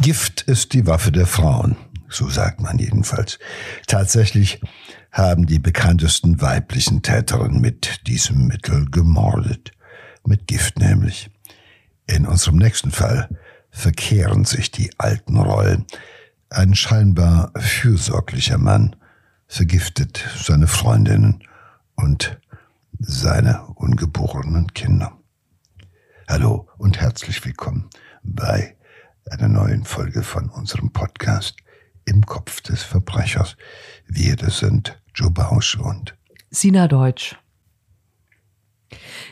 Gift ist die Waffe der Frauen, so sagt man jedenfalls. Tatsächlich haben die bekanntesten weiblichen Täterinnen mit diesem Mittel gemordet. Mit Gift nämlich. In unserem nächsten Fall verkehren sich die alten Rollen. Ein scheinbar fürsorglicher Mann vergiftet seine Freundinnen und seine ungeborenen Kinder. Hallo und herzlich willkommen bei einer neuen Folge von unserem Podcast Im Kopf des Verbrechers. Wir, das sind Joe Bausch und Sina Deutsch.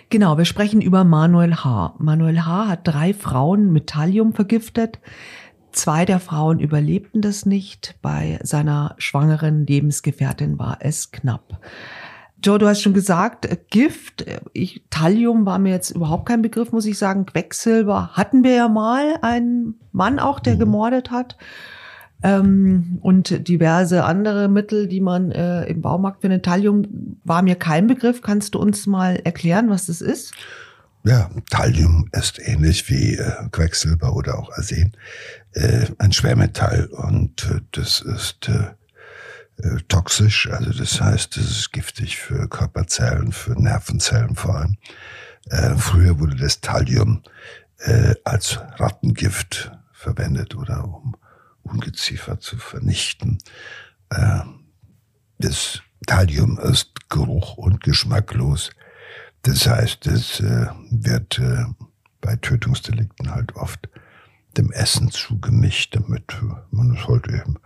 Genau, wir sprechen über Manuel H. Manuel H. hat drei Frauen mit Thallium vergiftet. Zwei der Frauen überlebten das nicht. Bei seiner schwangeren Lebensgefährtin war es knapp. Joe, du hast schon gesagt, äh, Gift, äh, ich, Thallium war mir jetzt überhaupt kein Begriff, muss ich sagen. Quecksilber hatten wir ja mal, einen Mann auch, der mhm. gemordet hat. Ähm, und diverse andere Mittel, die man äh, im Baumarkt findet. Thallium war mir kein Begriff. Kannst du uns mal erklären, was das ist? Ja, Thallium ist ähnlich wie äh, Quecksilber oder auch Arsen äh, ein Schwermetall und äh, das ist äh, toxisch, also das heißt, es ist giftig für Körperzellen, für Nervenzellen vor allem. Äh, früher wurde das Thallium äh, als Rattengift verwendet oder um Ungeziefer zu vernichten. Äh, das Thallium ist geruch- und geschmacklos. Das heißt, es äh, wird äh, bei Tötungsdelikten halt oft dem Essen zugemischt, damit man es halt eben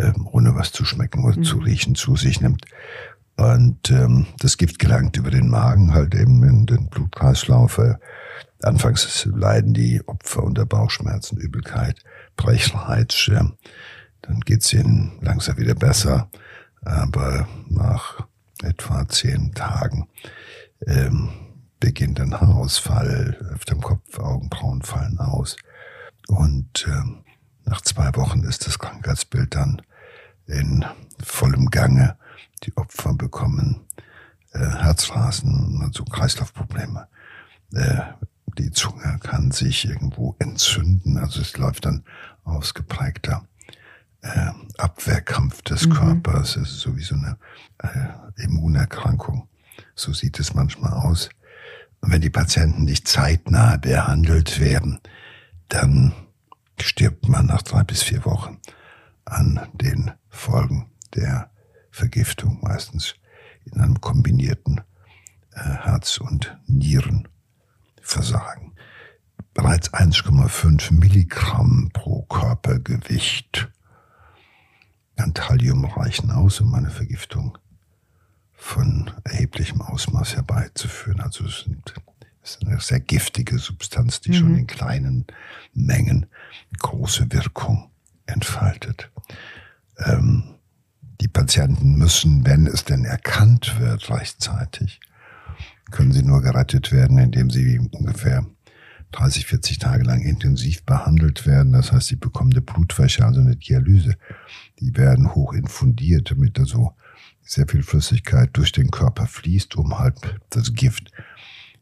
ähm, ohne was zu schmecken oder mhm. zu riechen, zu sich nimmt. Und ähm, das Gift gelangt über den Magen halt eben in den Blutkreislauf. Äh, anfangs leiden die Opfer unter Bauchschmerzen, Übelkeit, Brechreiz. Äh, dann geht's ihnen langsam wieder besser. Aber nach etwa zehn Tagen ähm, beginnt ein Haarausfall auf dem Kopf, Augenbrauen fallen aus. Und ähm, nach zwei Wochen ist das Krankheitsbild dann in vollem Gange. Die Opfer bekommen äh, Herzrasen, also Kreislaufprobleme. Äh, die Zunge kann sich irgendwo entzünden, also es läuft dann ausgeprägter äh, Abwehrkampf des mhm. Körpers. Es ist sowieso eine äh, Immunerkrankung. So sieht es manchmal aus. Und wenn die Patienten nicht zeitnah behandelt werden, dann stirbt man nach drei bis vier Wochen an den Folgen der Vergiftung, meistens in einem kombinierten äh, Herz- und Nierenversagen. Bereits 1,5 Milligramm pro Körpergewicht an Thallium reichen aus, um eine Vergiftung von erheblichem Ausmaß herbeizuführen. Also es sind ist eine sehr giftige Substanz, die mhm. schon in kleinen Mengen große Wirkung entfaltet. Ähm, die Patienten müssen, wenn es denn erkannt wird rechtzeitig, können sie nur gerettet werden, indem sie ungefähr 30, 40 Tage lang intensiv behandelt werden. Das heißt, sie bekommen eine Blutwäsche, also eine Dialyse. Die werden hoch infundiert, damit da so sehr viel Flüssigkeit durch den Körper fließt, um halt das Gift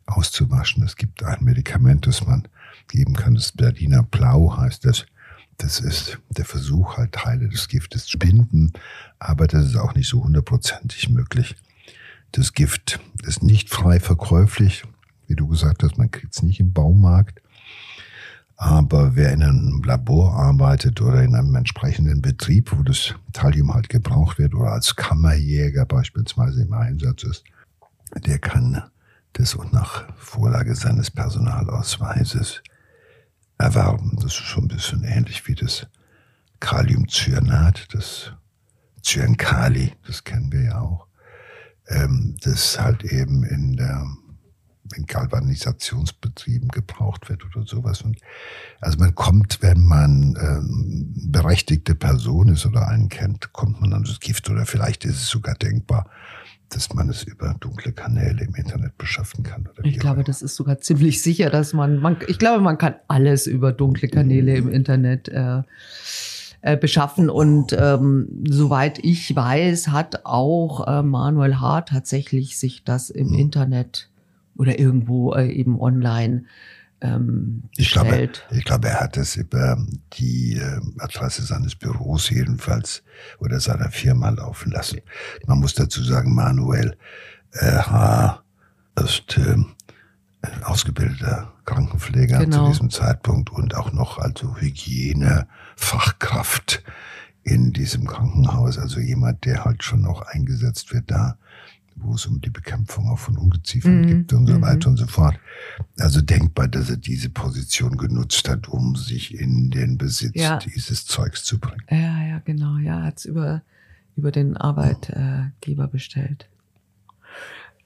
auszuwaschen. Es gibt ein Medikament, das man geben kann, das Berliner Blau heißt das. Das ist der Versuch, halt Teile des Giftes zu binden, aber das ist auch nicht so hundertprozentig möglich. Das Gift ist nicht frei verkäuflich, wie du gesagt hast, man kriegt es nicht im Baumarkt. Aber wer in einem Labor arbeitet oder in einem entsprechenden Betrieb, wo das Thallium halt gebraucht wird oder als Kammerjäger beispielsweise im Einsatz ist, der kann das und nach Vorlage seines Personalausweises erwerben. Das ist schon ein bisschen ähnlich wie das Kaliumcyanat, das Cyankali, das kennen wir ja auch, ähm, das halt eben in der in Galvanisationsbetrieben gebraucht wird oder sowas. Und also man kommt, wenn man ähm, berechtigte Person ist oder einen kennt, kommt man an das Gift oder vielleicht ist es sogar denkbar, dass man es über dunkle Kanäle im Internet beschaffen kann. ich glaube, das ist sogar ziemlich sicher, dass man, man, ich glaube, man kann alles über dunkle Kanäle im Internet äh, äh, beschaffen. Und ähm, soweit ich weiß, hat auch äh, Manuel Hart tatsächlich sich das im mhm. Internet oder irgendwo äh, eben online ähm, Ich glaube, ich glaube, er hat es über die äh, Adresse seines Büros jedenfalls oder seiner Firma laufen lassen. Man muss dazu sagen, Manuel äh, H. ist äh, ein ausgebildeter Krankenpfleger Genau. zu diesem Zeitpunkt und auch noch also Hygienefachkraft in diesem Krankenhaus. Also jemand, der halt schon noch eingesetzt wird da, wo es um die Bekämpfung auch von Ungeziefern Mhm, gibt und so mhm. weiter und so fort. Also denkbar, dass er diese Position genutzt hat, um sich in den Besitz Ja. dieses Zeugs zu bringen. Ja, ja, genau. Ja, hat's über, über den Arbeitgeber bestellt.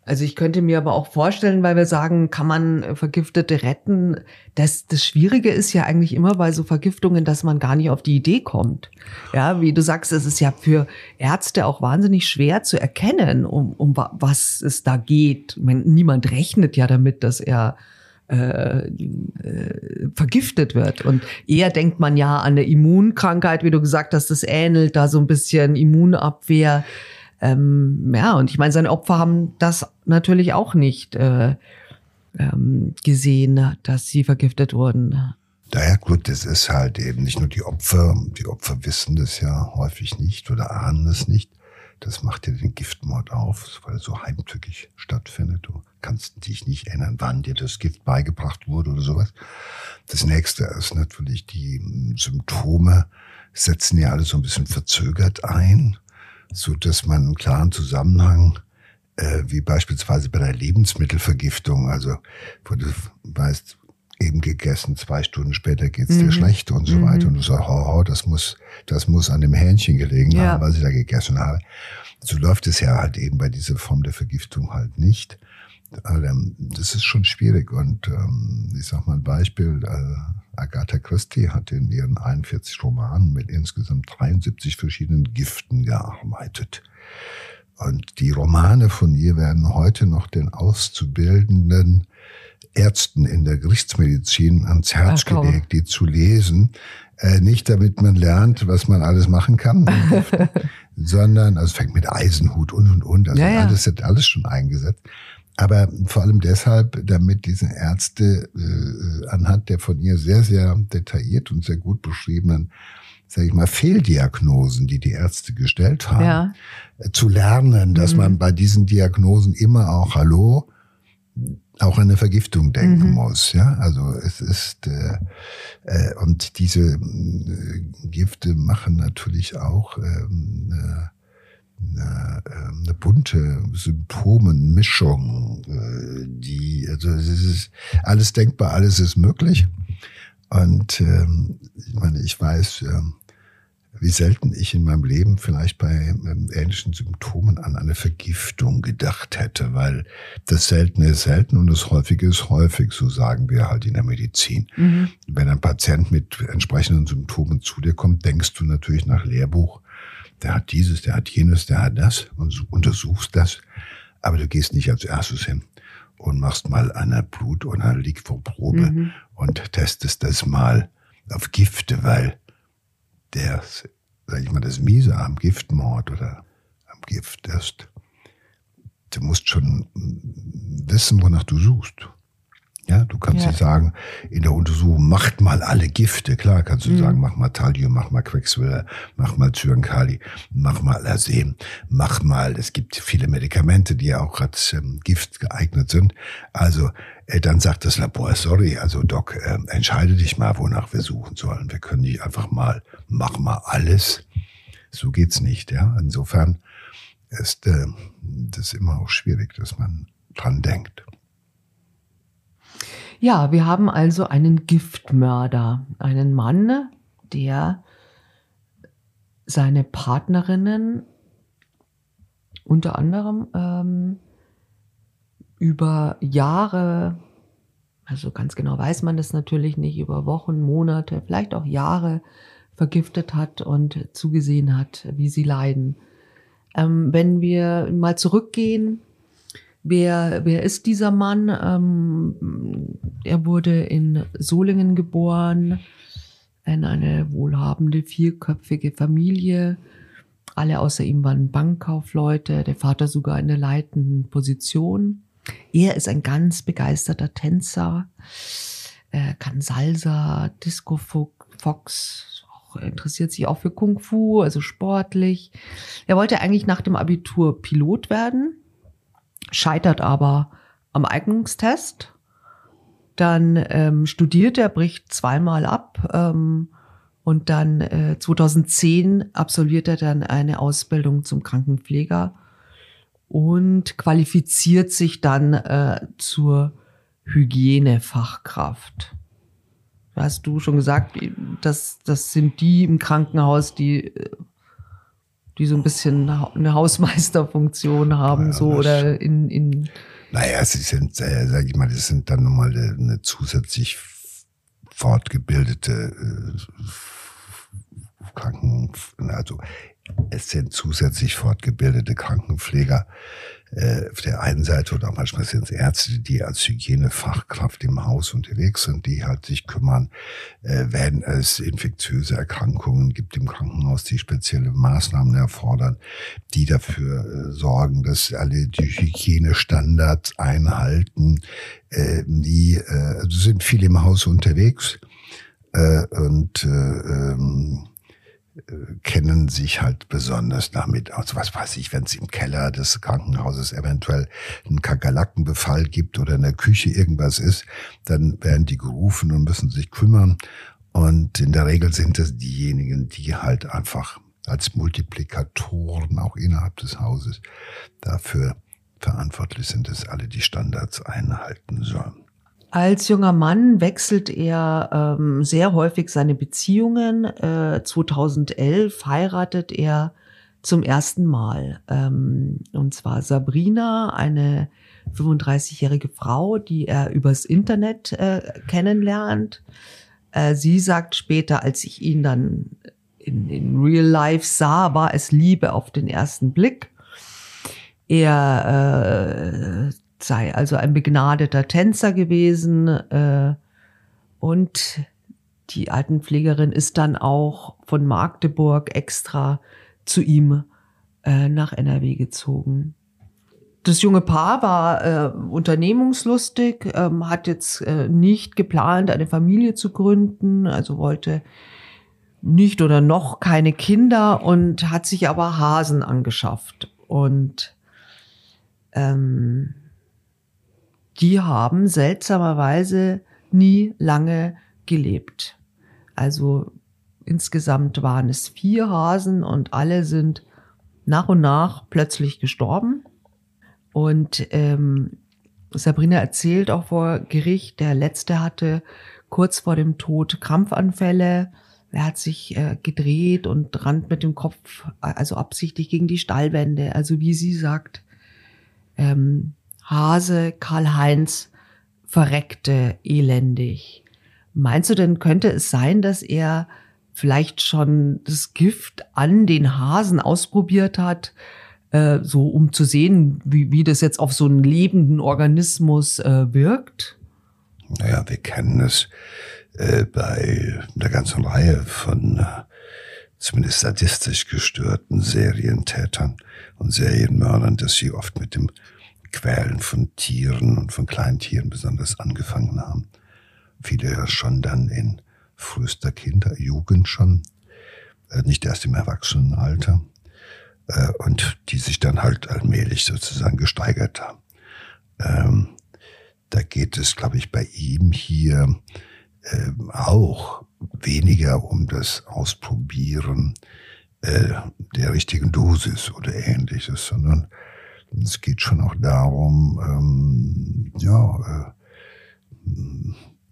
Also ich könnte mir aber auch vorstellen, weil wir sagen, kann man äh, Vergiftete retten? Das, das Schwierige ist ja eigentlich immer bei so Vergiftungen, dass man gar nicht auf die Idee kommt. Ja, wie du sagst, es ist ja für Ärzte auch wahnsinnig schwer zu erkennen, um, um wa- was es da geht. Meine, niemand rechnet ja damit, dass er äh, äh, vergiftet wird. Und eher denkt man ja an eine Immunkrankheit, wie du gesagt hast, das ähnelt da so ein bisschen Immunabwehr. Ähm, ja, und ich meine, seine Opfer haben das natürlich auch nicht äh, ähm, gesehen, dass sie vergiftet wurden. Daher gut, das ist halt eben nicht nur die Opfer, die Opfer wissen das ja häufig nicht oder ahnen es nicht. Das macht ja den Giftmord auf, weil es so heimtückig stattfindet. Du kannst dich nicht erinnern, wann dir das Gift beigebracht wurde oder sowas. Das nächste ist natürlich, die Symptome setzen ja alle so ein bisschen verzögert ein, so dass man einen klaren Zusammenhang äh, wie beispielsweise bei der Lebensmittelvergiftung, also wo du weißt, eben gegessen, zwei Stunden später geht's dir Mhm. schlecht und so Mhm. weiter. Und du sagst, ho, ho, das muss, das muss an dem Hähnchen gelegen Ja. haben, was ich da gegessen habe. So läuft es ja halt eben bei dieser Form der Vergiftung halt nicht. Ähm, Das ist schon schwierig. Und ähm, ich sag mal ein Beispiel, äh, Agatha Christie hat in ihren 41 Romanen mit insgesamt 73 verschiedenen Giften gearbeitet. Und die Romane von ihr werden heute noch den auszubildenden Ärzten in der Gerichtsmedizin ans Herz Ach, gelegt, die zu lesen. Äh, nicht damit man lernt, was man alles machen kann, sondern, also fängt mit Eisenhut und und und, also Ja, ja. alles wird alles schon eingesetzt. Aber vor allem deshalb, damit diese Ärzte äh, anhand der von ihr sehr, sehr detailliert und sehr gut beschriebenen, sage ich mal, Fehldiagnosen, die die Ärzte gestellt haben, Ja. äh, zu lernen, dass Mhm. man bei diesen Diagnosen immer auch Hallo auch an eine Vergiftung denken Mhm. muss. Ja, also es ist äh, äh, und diese äh, Gifte machen natürlich auch ähm, eine, eine, ähm, eine bunte Symptomenmischung, äh, die also es ist alles denkbar, alles ist möglich. Und ähm, ich meine, ich weiß, ähm, wie selten ich in meinem Leben vielleicht bei ähm, ähnlichen Symptomen an eine Vergiftung gedacht hätte, weil das Seltene ist selten und das Häufige ist häufig, so sagen wir halt in der Medizin. Mhm. Wenn ein Patient mit entsprechenden Symptomen zu dir kommt, denkst du natürlich nach Lehrbuch, der hat dieses, der hat jenes, der hat das und so- untersuchst das, aber du gehst nicht als erstes hin und machst mal eine Blut- oder eine Liquorprobe Mhm. und testest das mal auf Gifte, weil der, sag ich mal, das Miese am Giftmord oder am Gift ist, du musst schon wissen, wonach du suchst. Ja, du kannst Ja. nicht sagen, in der Untersuchung macht mal alle Gifte. Klar kannst du Mhm. sagen, mach mal Thallium, mach mal Quecksilber, mach mal Zyankali, mach mal Arsen, mach mal, es gibt viele Medikamente, die ja auch als ähm, Gift geeignet sind. Also äh, dann sagt das Labor, sorry, also Doc, äh, entscheide dich mal, wonach wir suchen sollen. Wir können nicht einfach mal, mach mal alles. So geht's nicht, ja. Insofern ist äh, das immer auch schwierig, dass man dran denkt. Ja, wir haben also einen Giftmörder, einen Mann, der seine Partnerinnen unter anderem ähm, über Jahre, also ganz genau weiß man das natürlich nicht, über Wochen, Monate, vielleicht auch Jahre vergiftet hat und zugesehen hat, wie sie leiden. Ähm, wenn wir mal zurückgehen, wer, wer ist dieser Mann? Ähm, er wurde in Solingen geboren, in eine wohlhabende, vierköpfige Familie. Alle außer ihm waren Bankkaufleute, der Vater sogar in der leitenden Position. Er ist ein ganz begeisterter Tänzer. äh, kann Salsa, Disco Fox, auch, interessiert sich auch für Kung Fu, also sportlich. Er wollte eigentlich nach dem Abitur Pilot werden, scheitert aber am Eignungstest. Dann ähm, studiert er, bricht zweimal ab ähm, und dann äh, 2010 absolviert er dann eine Ausbildung zum Krankenpfleger und qualifiziert sich dann äh, zur Hygienefachkraft. Hast du schon gesagt, dass das sind die im Krankenhaus, die die so ein bisschen eine Hausmeisterfunktion haben, ja, so oder in, in Naja, sie sind, äh, sag ich mal, das sind dann nochmal eine zusätzlich fortgebildete äh, Kranken, also es sind zusätzlich fortgebildete Krankenpfleger äh, auf der einen Seite oder manchmal sind es Ärzte, die als Hygienefachkraft im Haus unterwegs sind, die halt sich kümmern, äh, wenn es infektiöse Erkrankungen gibt im Krankenhaus, die spezielle Maßnahmen erfordern, die dafür äh, sorgen, dass alle die Hygienestandards einhalten, äh, die äh, also sind viel im Haus unterwegs. Äh, und äh, ähm, kennen sich halt besonders damit aus. Was weiß ich, wenn es im Keller des Krankenhauses eventuell einen Kakerlakenbefall gibt oder in der Küche irgendwas ist, dann werden die gerufen und müssen sich kümmern. Und in der Regel sind es diejenigen, die halt einfach als Multiplikatoren auch innerhalb des Hauses dafür verantwortlich sind, dass alle die Standards einhalten sollen. Als junger Mann wechselt er ähm, sehr häufig seine Beziehungen. Äh, 2011 heiratet er zum ersten Mal. Ähm, und zwar Sabrina, eine 35-jährige Frau, die er übers Internet äh, kennenlernt. Äh, sie sagt später, als ich ihn dann in, in Real Life sah, war es Liebe auf den ersten Blick. Er äh, sei also ein begnadeter Tänzer gewesen äh, und die Altenpflegerin ist dann auch von Magdeburg extra zu ihm äh, nach NRW gezogen. Das junge Paar war äh, unternehmungslustig, ähm, hat jetzt äh, nicht geplant, eine Familie zu gründen, also wollte nicht oder noch keine Kinder und hat sich aber Hasen angeschafft. Und ähm, die haben seltsamerweise nie lange gelebt. Also insgesamt waren es vier Hasen und alle sind nach und nach plötzlich gestorben. Und ähm, Sabrina erzählt auch vor Gericht, der letzte hatte kurz vor dem Tod Krampfanfälle. Er hat sich äh, gedreht und rannt mit dem Kopf, also absichtlich gegen die Stallwände. Also wie sie sagt, ähm, Hase Karl-Heinz verreckte elendig. Meinst du denn, könnte es sein, dass er vielleicht schon das Gift an den Hasen ausprobiert hat, äh, so um zu sehen, wie, wie das jetzt auf so einen lebenden Organismus äh, wirkt? Naja, wir kennen es äh, bei der ganzen Reihe von äh, zumindest sadistisch gestörten Serientätern und Serienmördern, dass sie oft mit dem Quälen von Tieren und von Kleintieren besonders angefangen haben. Viele ja schon dann in frühester Kinder, Jugend schon, äh, nicht erst im Erwachsenenalter, äh, und die sich dann halt allmählich sozusagen gesteigert haben. Ähm, da geht es, glaube ich, bei ihm hier äh, auch weniger um das Ausprobieren äh, der richtigen Dosis oder ähnliches, sondern es geht schon auch darum, ähm, ja, äh,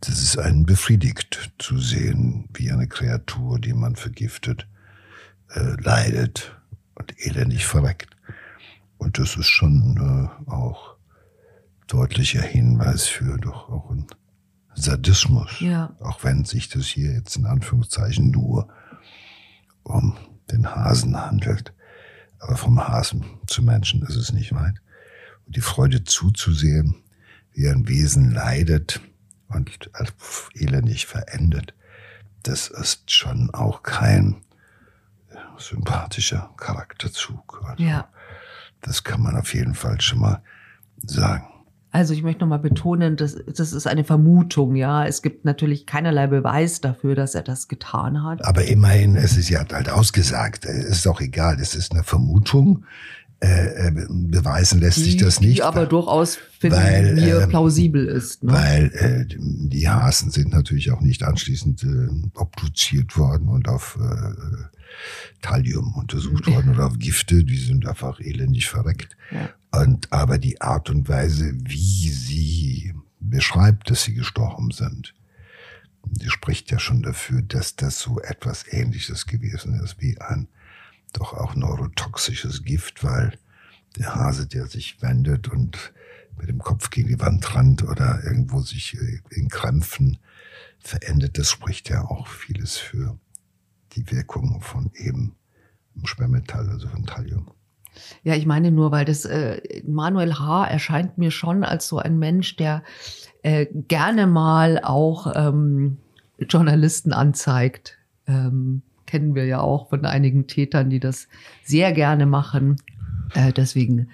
das ist einen befriedigt zu sehen, wie eine Kreatur, die man vergiftet, äh, leidet und elendig verreckt. Und das ist schon äh, auch deutlicher Hinweis für doch auch ein Sadismus. Ja. Auch wenn sich das hier jetzt in Anführungszeichen nur um den Hasen handelt. Aber vom Hasen zu Menschen ist es nicht weit. Und die Freude zuzusehen, wie ein Wesen leidet und elendig verendet, das ist schon auch kein sympathischer Charakterzug. Also ja. Das kann man auf jeden Fall schon mal sagen. Also ich möchte nochmal betonen, das, das ist eine Vermutung, ja. Es gibt natürlich keinerlei Beweis dafür, dass er das getan hat. Aber immerhin, es ist ja halt ausgesagt. Es ist auch egal, es ist eine Vermutung. Äh, äh beweisen lässt die, sich das nicht. Die aber durchaus finden weil, mir äh, plausibel ist. Ne? Weil äh, die Hasen sind natürlich auch nicht anschließend äh, obduziert worden und auf äh, Thallium untersucht worden oder auf Gifte, die sind einfach elendig verreckt. Ja. Und aber die Art und Weise, wie sie beschreibt, dass sie gestorben sind, die spricht ja schon dafür, dass das so etwas Ähnliches gewesen ist wie ein doch auch neurotoxisches Gift, weil der Hase, der sich wendet und mit dem Kopf gegen die Wand rannt oder irgendwo sich äh, in Krämpfen verendet, das spricht ja auch vieles für die Wirkung von eben Schwermetall, also von Thallium. Ja, ich meine nur, weil das äh, Manuel H. erscheint mir schon als so ein Mensch, der äh, gerne mal auch ähm, Journalisten anzeigt. Ähm, kennen wir ja auch von einigen Tätern, die das sehr gerne machen. Äh, deswegen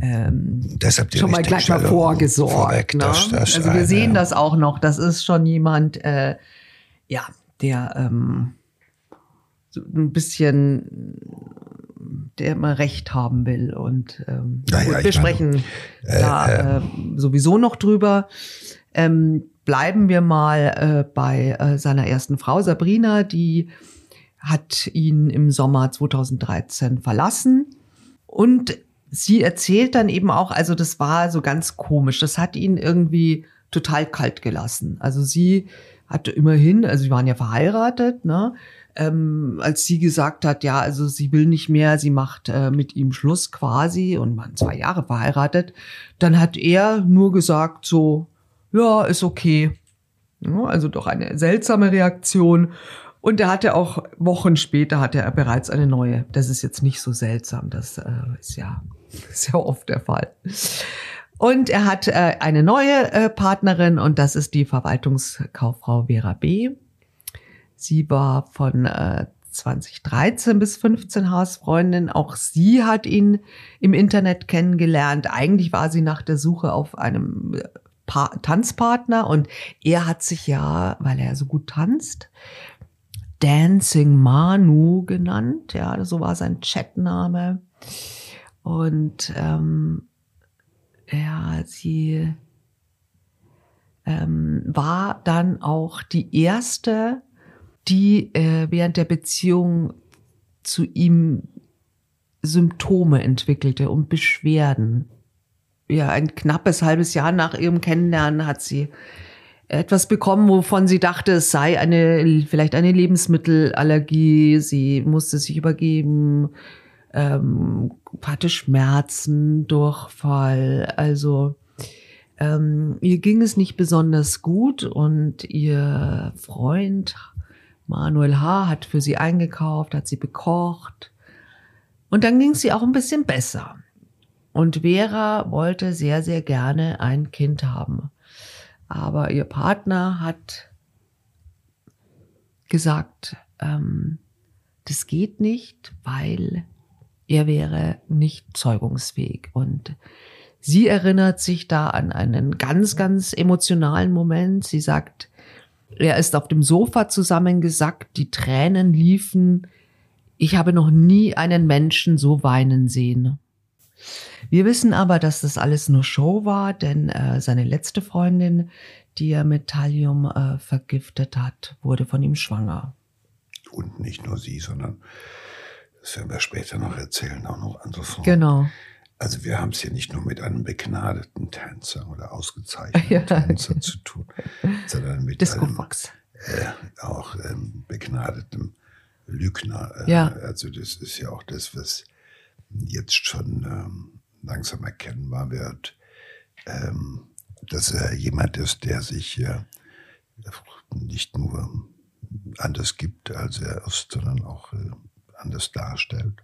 ähm, schon mal gleich mal vorgesorgt. Vorweg, ne? das, das also wir sehen das auch noch. Das ist schon jemand, äh, ja, der ähm, so ein bisschen der immer Recht haben will. Und ähm, naja, gut, wir sprechen meine, äh, da äh, sowieso noch drüber. Ähm, bleiben wir mal äh, bei äh, seiner ersten Frau Sabrina, die hat ihn im Sommer 2013 verlassen. Und sie erzählt dann eben auch, also das war so ganz komisch, das hat ihn irgendwie total kalt gelassen. Also sie hatte immerhin, also sie waren ja verheiratet, ne? Ähm, als sie gesagt hat, ja, also sie will nicht mehr, sie macht äh, mit ihm Schluss quasi und waren zwei Jahre verheiratet, dann hat er nur gesagt so, ja, ist okay. Ja, also doch eine seltsame Reaktion. Und er hatte auch Wochen später hatte er bereits eine neue. Das ist jetzt nicht so seltsam. Das äh, ist ja ja oft der Fall. Und er hat äh, eine neue äh, Partnerin und das ist die Verwaltungskauffrau Vera B. Sie war von äh, 2013 bis 15 Hausfreundin. Auch sie hat ihn im Internet kennengelernt. Eigentlich war sie nach der Suche auf einem äh, pa Tanzpartner und er hat sich ja, weil er so gut tanzt, Dancing Manu genannt. Ja, so war sein Chatname. Und ähm, ja, sie ähm, war dann auch die erste die äh, während der Beziehung zu ihm Symptome entwickelte und Beschwerden. Ja, ein knappes halbes Jahr nach ihrem Kennenlernen hat sie etwas bekommen, wovon sie dachte, es sei eine, vielleicht eine Lebensmittelallergie. Sie musste sich übergeben, ähm, hatte Schmerzen, Durchfall. Also ähm, ihr ging es nicht besonders gut und ihr Freund Manuel H. hat für sie eingekauft, hat sie bekocht. Und dann ging ihr auch ein bisschen besser. Und Vera wollte sehr, sehr gerne ein Kind haben. Aber ihr Partner hat gesagt, ähm, das geht nicht, weil er wäre nicht zeugungsfähig. Und sie erinnert sich da an einen ganz, ganz emotionalen Moment. Sie sagt, er ist auf dem Sofa zusammengesackt, die Tränen liefen. Ich habe noch nie einen Menschen so weinen sehen. Wir wissen aber, dass das alles nur Show war, denn äh, seine letzte Freundin, die er mit Thallium äh, vergiftet hat, wurde von ihm schwanger. Und nicht nur sie, sondern, das werden wir später noch erzählen, auch noch andere Frauen. Genau. Also wir haben es hier nicht nur mit einem begnadeten Tänzer oder ausgezeichneten ja. Tänzer zu tun, sondern mit Disco einem äh, auch ähm, begnadetem Lügner. Äh, ja. Also das ist ja auch das, was jetzt schon ähm, langsam erkennbar wird, ähm, dass er jemand ist, der sich äh, nicht nur anders gibt, als er ist, sondern auch äh, anders darstellt.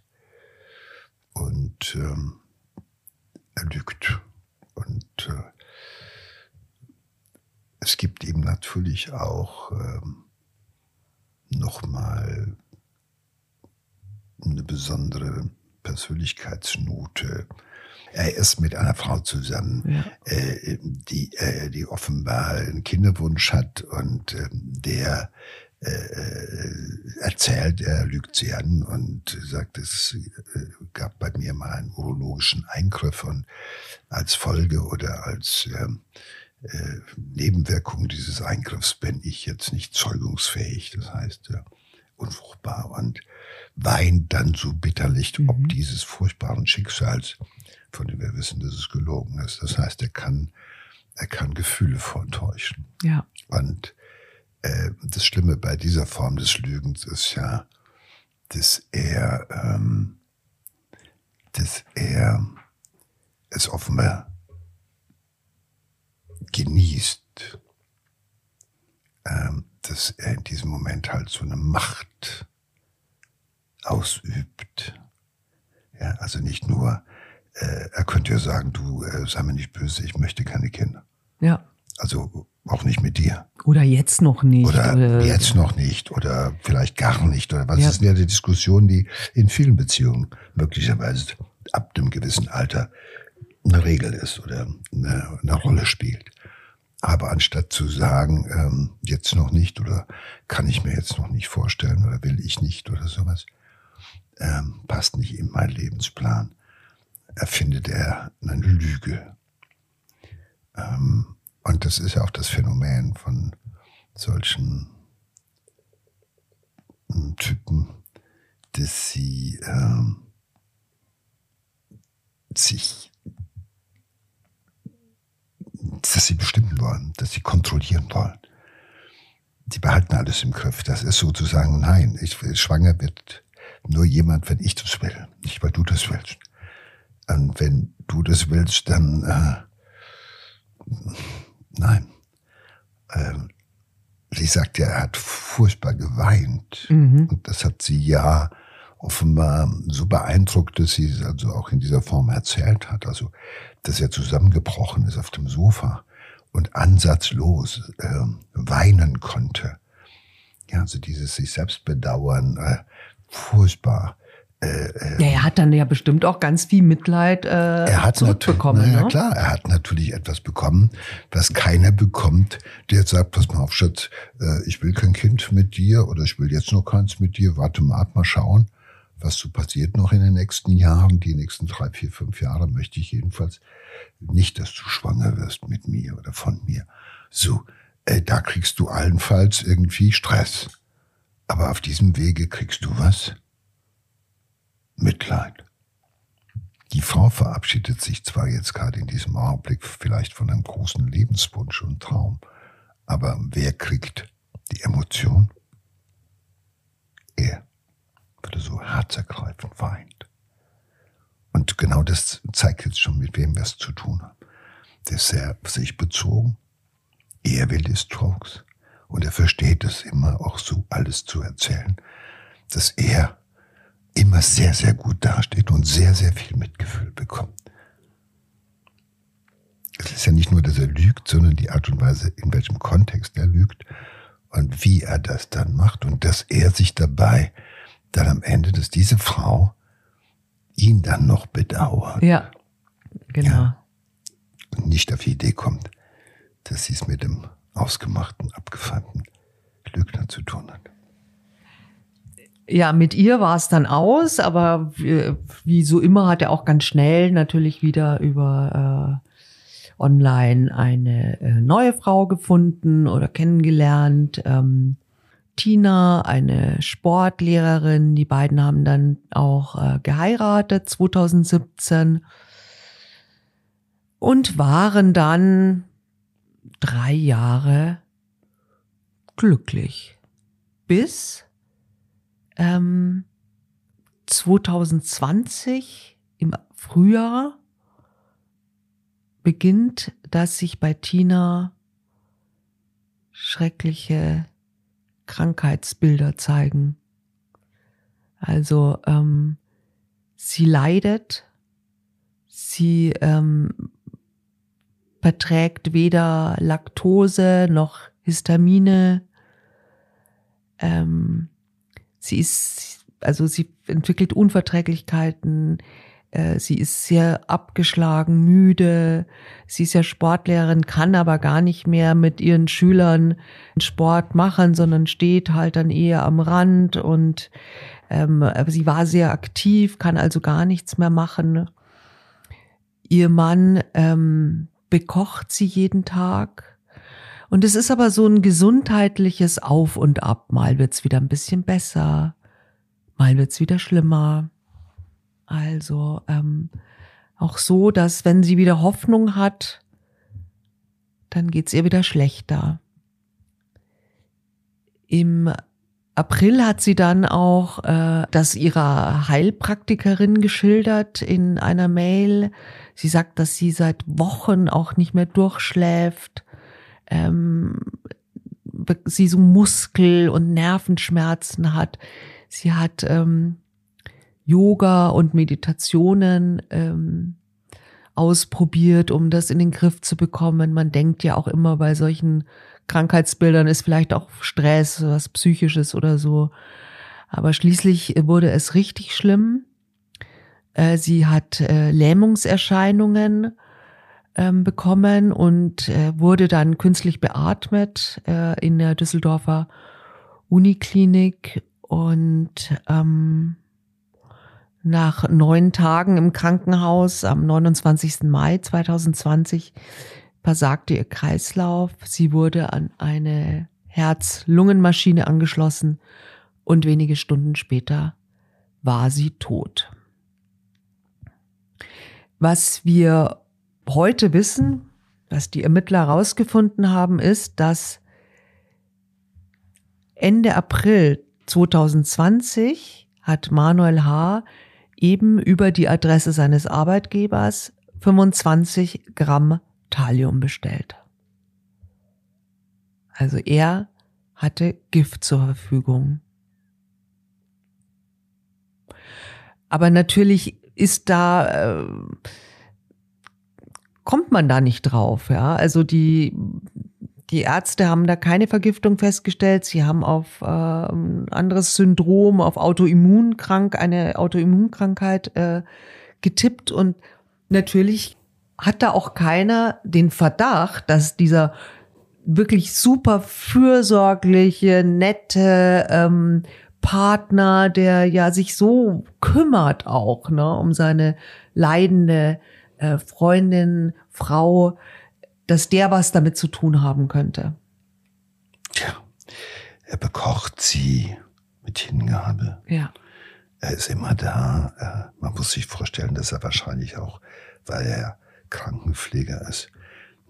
Und ähm, er lügt. Und äh, es gibt ihm natürlich auch ähm, nochmal eine besondere Persönlichkeitsnote. er ist mit einer Frau zusammen, ja. äh, die, äh, die offenbar einen Kinderwunsch hat und äh, der äh, äh, erzählt, er lügt sie an und sagt, es äh, gab bei mir mal einen urologischen Eingriff und als Folge oder als ähm, äh, Nebenwirkung dieses Eingriffs bin ich jetzt nicht zeugungsfähig, das heißt ja, unfruchtbar und weint dann so bitterlich mhm. ob dieses furchtbaren Schicksals, von dem wir wissen, dass es gelogen ist. Das heißt, er kann, er kann Gefühle vortäuschen. Ja. Und äh, das Schlimme bei dieser Form des Lügens ist ja, dass er, ähm, dass er es offenbar genießt, ähm, dass er in diesem Moment halt so eine Macht ausübt. Ja, also nicht nur, äh, er könnte ja sagen, du äh, sei mir nicht böse, ich möchte keine Kinder. Ja. Also auch nicht mit dir. Oder jetzt noch nicht. Oder, oder jetzt noch nicht. Oder vielleicht gar nicht. Oder was ja. ist denn ja die Diskussion, die in vielen Beziehungen möglicherweise ab einem gewissen Alter eine Regel ist oder eine, eine Rolle spielt. Aber anstatt zu sagen, ähm, jetzt noch nicht oder kann ich mir jetzt noch nicht vorstellen oder will ich nicht oder sowas, ähm, passt nicht in meinen Lebensplan, erfindet er eine Lüge. Ähm, und das ist ja auch das Phänomen von solchen hm, Typen, dass sie ähm, sich, dass sie bestimmen wollen, dass sie kontrollieren wollen. Die behalten alles im Griff. Das ist sozusagen, nein, ich, schwanger wird nur jemand, wenn ich das will, nicht weil du das willst. Und wenn du das willst, dann äh, Nein. Ähm, sie sagt ja, er hat furchtbar geweint. Mhm. Und das hat sie ja offenbar so beeindruckt, dass sie es also auch in dieser Form erzählt hat. Also, dass er zusammengebrochen ist auf dem Sofa und ansatzlos äh, weinen konnte. Ja, also dieses sich selbst bedauern, äh, furchtbar. Äh, ja, er hat dann ja bestimmt auch ganz viel Mitleid äh, er hat zurückbekommen. Ja, ne? klar, er hat natürlich etwas bekommen, was keiner bekommt, der jetzt sagt, pass mal auf, Schatz, äh, ich will kein Kind mit dir oder ich will jetzt noch keins mit dir, warte mal ab, mal schauen, was so passiert noch in den nächsten Jahren, die nächsten drei, vier, fünf Jahre möchte ich jedenfalls nicht, dass du schwanger wirst mit mir oder von mir. So, äh, da kriegst du allenfalls irgendwie Stress. Aber auf diesem Wege kriegst du was? Mitleid. Die Frau verabschiedet sich zwar jetzt gerade in diesem Augenblick vielleicht von einem großen Lebenswunsch und Traum, aber wer kriegt die Emotion? Er, er so herzergreifend weint. Und genau das zeigt jetzt schon, mit wem wir es zu tun haben. Der ist sehr sich bezogen. Er will die Strokes. Und er versteht es immer auch so alles zu erzählen, dass er immer sehr, sehr gut dasteht und sehr, sehr viel Mitgefühl bekommt. Es ist ja nicht nur, dass er lügt, sondern die Art und Weise, in welchem Kontext er lügt und wie er das dann macht und dass er sich dabei dann am Ende, dass diese Frau ihn dann noch bedauert. Ja, genau. Ja, und nicht auf die Idee kommt, dass sie es mit dem ausgemachten, abgefeimten Lügner zu tun hat ja, mit ihr war es dann aus, aber wie, wie, so immer hat er auch ganz schnell natürlich wieder über äh, online eine äh, neue Frau gefunden oder kennengelernt. Ähm, Tina, eine Sportlehrerin. Die beiden haben dann auch äh, geheiratet 2017 und waren dann drei Jahre glücklich. Bis ähm, 2020 im Frühjahr beginnt, dass sich bei Tina schreckliche Krankheitsbilder zeigen. Also ähm, sie leidet, sie ähm, verträgt weder Laktose noch Histamine. Ähm, Sie ist, also sie entwickelt Unverträglichkeiten, Äh, sie ist sehr abgeschlagen, müde. Sie ist ja Sportlehrerin, kann aber gar nicht mehr mit ihren Schülern Sport machen, sondern steht halt dann eher am Rand und ähm, sie war sehr aktiv, kann also gar nichts mehr machen. Ihr Mann ähm, bekocht sie jeden Tag. Und es ist aber so ein gesundheitliches Auf und Ab. Mal wird's wieder ein bisschen besser, mal wird's wieder schlimmer. Also ähm, auch so, dass wenn sie wieder Hoffnung hat, dann geht's ihr wieder schlechter. Im April hat sie dann auch äh, das ihrer Heilpraktikerin geschildert in einer Mail. Sie sagt, dass sie seit Wochen auch nicht mehr durchschläft, ähm, sie so Muskel- und Nervenschmerzen hat. Sie hat ähm, Yoga und Meditationen ähm, ausprobiert, um das in den Griff zu bekommen. Man denkt ja auch immer bei solchen Krankheitsbildern ist vielleicht auch Stress, was psychisches oder so. Aber schließlich wurde es richtig schlimm. Äh, sie hat äh, Lähmungserscheinungen ähm, bekommen und äh, wurde dann künstlich beatmet in der Düsseldorfer Uniklinik und ähm, nach neun Tagen im Krankenhaus am 29. Mai 2020 versagte ihr Kreislauf. Sie wurde an eine Herz-Lungen-Maschine angeschlossen und wenige Stunden später war sie tot. Was wir heute wissen, was die Ermittler herausgefunden haben, ist, dass Ende April 2020 hat Manuel H. eben über die Adresse seines Arbeitgebers 25 Gramm Thallium bestellt. Also er hatte Gift zur Verfügung. Aber natürlich ist da, äh, kommt man da nicht drauf, ja. Also die, die Ärzte haben da keine Vergiftung festgestellt. Sie haben auf äh, ein anderes Syndrom, auf Autoimmunkrank, eine Autoimmunkrankheit äh, getippt und natürlich hat da auch keiner den Verdacht, dass dieser wirklich super fürsorgliche, nette ähm, Partner, der ja sich so kümmert auch ne, um seine leidende äh, Freundin, Frau, dass der was damit zu tun haben könnte. Tja, er bekocht sie mit Hingabe. Ja. Er ist immer da. Äh, man muss sich vorstellen, dass er wahrscheinlich auch, weil er Krankenpfleger ist,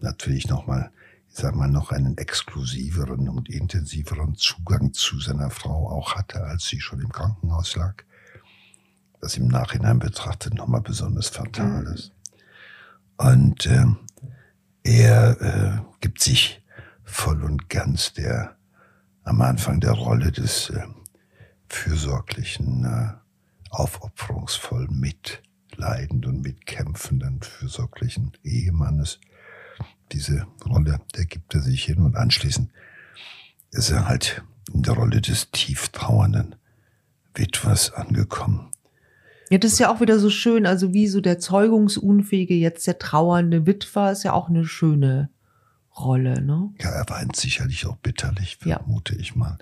natürlich nochmal, ich sag mal, noch einen exklusiveren und intensiveren Zugang zu seiner Frau auch hatte, als sie schon im Krankenhaus lag. Was im Nachhinein betrachtet nochmal besonders fatal mhm. ist. Und äh, er äh, gibt sich voll und ganz der am Anfang der Rolle des äh, fürsorglichen, äh, aufopferungsvoll mit leidenden und mitkämpfenden, fürsorglichen Ehemannes. Diese Rolle, der gibt er sich hin und anschließend ist er halt in der Rolle des tief trauernden Witwers angekommen. Ja, das ist ja auch wieder so schön, also wie so der zeugungsunfähige, jetzt der trauernde Witwer ist ja auch eine schöne Rolle, ne? Ja, er weint sicherlich auch bitterlich, vermute ja. ich mal.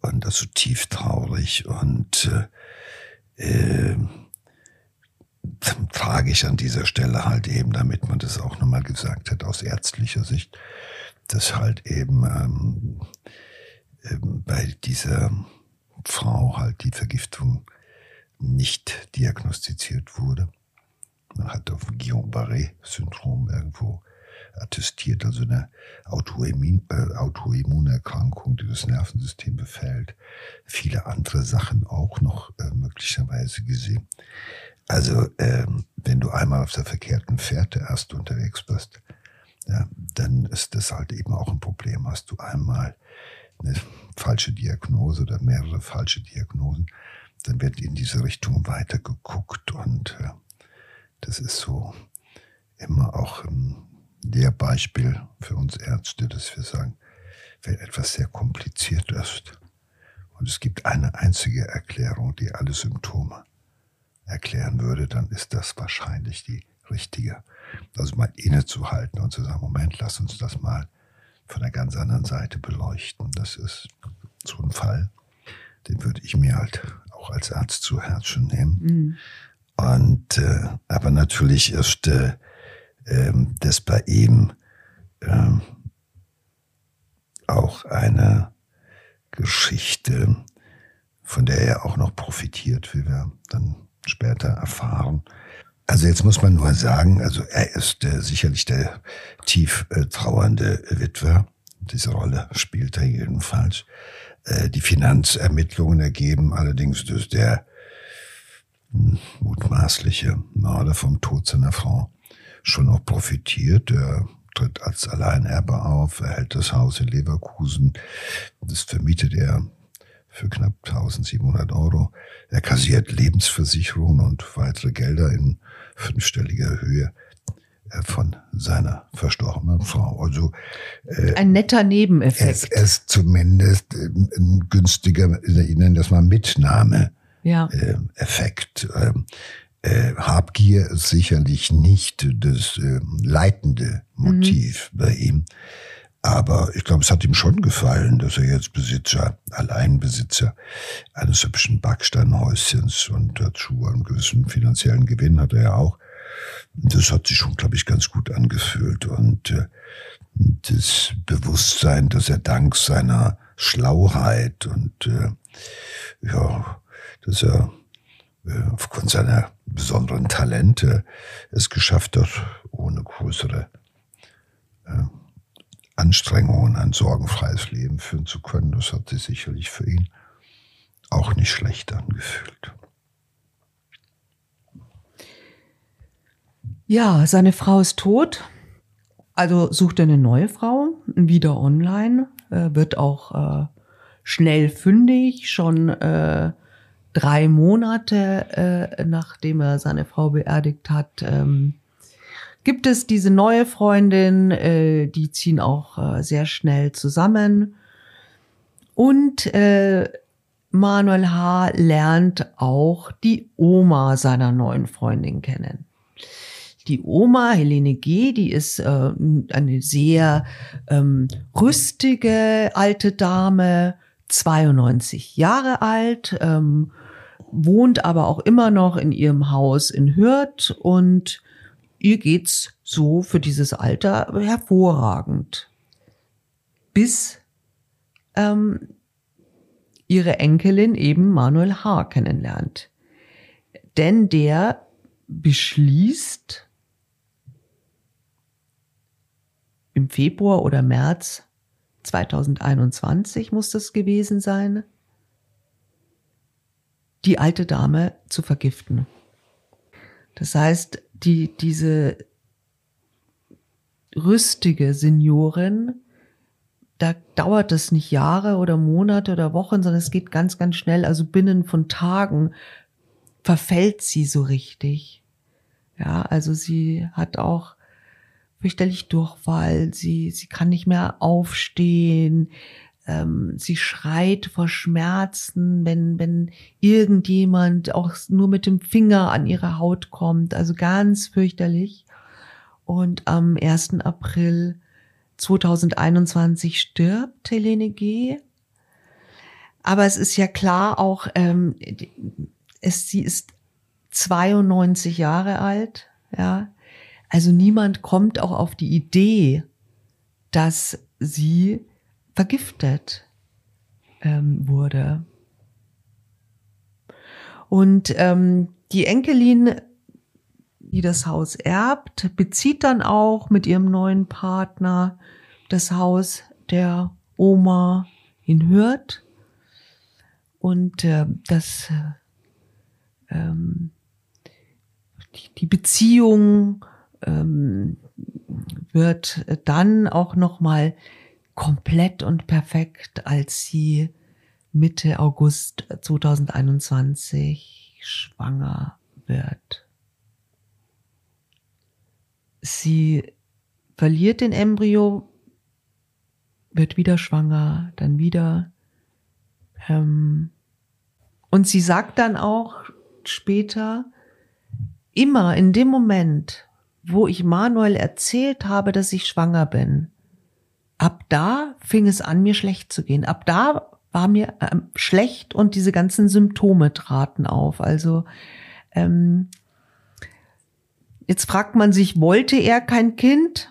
Und das so tief traurig und äh, äh, tragisch an dieser Stelle halt eben, damit man das auch nochmal gesagt hat aus ärztlicher Sicht, dass halt eben ähm, ähm, bei dieser Frau halt die Vergiftung nicht diagnostiziert wurde. Man hat auf Guillain-Barré-Syndrom irgendwo attestiert, also eine äh, Autoimmunerkrankung, die das Nervensystem befällt. Viele andere Sachen auch noch äh, möglicherweise gesehen. Also ähm, wenn du einmal auf der verkehrten Fährte erst unterwegs bist, ja, dann ist das halt eben auch ein Problem. Hast du einmal eine falsche Diagnose oder mehrere falsche Diagnosen, dann wird in diese Richtung weiter geguckt und äh, das ist so immer auch ein Lehrbeispiel für uns Ärzte, dass wir sagen, wenn etwas sehr kompliziert ist und es gibt eine einzige Erklärung, die alle Symptome erklären würde, dann ist das wahrscheinlich die richtige. Also mal innezuhalten und zu sagen, Moment, lass uns das mal von der ganz anderen Seite beleuchten. Das ist so ein Fall, den würde ich mir halt auch als Arzt zu Herzen nehmen. Mhm. Und äh, aber natürlich ist äh, äh, das bei ihm äh, auch eine Geschichte, von der er auch noch profitiert, wie wir dann später erfahren. Also jetzt muss man nur sagen, also er ist äh, sicherlich der tief äh, trauernde Witwer. Diese Rolle spielt er jedenfalls. Äh, die Finanzermittlungen ergeben allerdings, dass der hm, mutmaßliche Mörder vom Tod seiner Frau schon auch profitiert. Er tritt als Alleinerbe auf, er hält das Haus in Leverkusen. Das vermietet er für knapp 1700 Euro. Er kassiert Lebensversicherungen und weitere Gelder in fünfstelliger Höhe äh, von seiner verstorbenen Frau. Also äh, ein netter Nebeneffekt. Es ist zumindest äh, ein günstiger, ich nenne das mal Mitnahme. Ja. Äh, Effekt. Ähm, äh, Habgier ist sicherlich nicht das äh, leitende Motiv mhm. bei ihm. Aber ich glaube, es hat ihm schon gefallen, dass er jetzt Besitzer, Alleinbesitzer eines hübschen Backsteinhäuschens und dazu einen gewissen finanziellen Gewinn hat er ja auch. Das hat sich schon, glaube ich, ganz gut angefühlt. Und äh, das Bewusstsein, dass er dank seiner Schlauheit und äh, ja, dass er äh, aufgrund seiner besonderen Talente es geschafft hat, ohne größere Anstrengungen ein sorgenfreies Leben führen zu können. Das hat sich sicherlich für ihn auch nicht schlecht angefühlt. Ja, seine Frau ist tot. Also sucht er eine neue Frau, wieder online, äh, wird auch äh, schnell fündig, schon äh, drei Monate äh, nachdem er seine Frau beerdigt hat, ähm, gibt es diese neue Freundin, äh, die ziehen auch äh, sehr schnell zusammen. Und Manuel H. lernt auch die Oma seiner neuen Freundin kennen. Die Oma, Helene G., die ist äh, eine sehr ähm, rüstige alte Dame, 92 Jahre alt, ähm, wohnt aber auch immer noch in ihrem Haus in Hürth und ihr geht's so für dieses Alter hervorragend. Bis ähm, ihre Enkelin eben Manuel H. kennenlernt. Denn der beschließt im Februar oder März 2021 muss das gewesen sein, die alte Dame zu vergiften. Das heißt, die, diese rüstige Seniorin, da dauert es nicht Jahre oder Monate oder Wochen, sondern es geht ganz, ganz schnell. Also binnen von Tagen verfällt sie so richtig. Ja, also sie hat auch fürchterlich Durchfall, sie, sie kann nicht mehr aufstehen, ähm, sie schreit vor Schmerzen, wenn, wenn irgendjemand auch nur mit dem Finger an ihre Haut kommt. Also ganz fürchterlich. Und am 1. April 2021 stirbt Helene G. Aber es ist ja klar auch, ähm, es, sie ist 92 Jahre alt, ja. Also niemand kommt auch auf die Idee, dass sie vergiftet ähm, wurde. Und ähm, die Enkelin, die das Haus erbt, bezieht dann auch mit ihrem neuen Partner das Haus der Oma in Hürth. Und äh, das äh, ähm, die, die Beziehung ähm, wird dann auch noch mal komplett und perfekt, als sie Mitte August 2021 schwanger wird. Sie verliert den Embryo, wird wieder schwanger, dann wieder. Ähm, und sie sagt dann auch später, immer in dem Moment, wo ich Manuel erzählt habe, dass ich schwanger bin, ab da fing es an, mir schlecht zu gehen. Ab da war mir ähm, schlecht und diese ganzen Symptome traten auf. Also ähm, jetzt fragt man sich, wollte er kein Kind?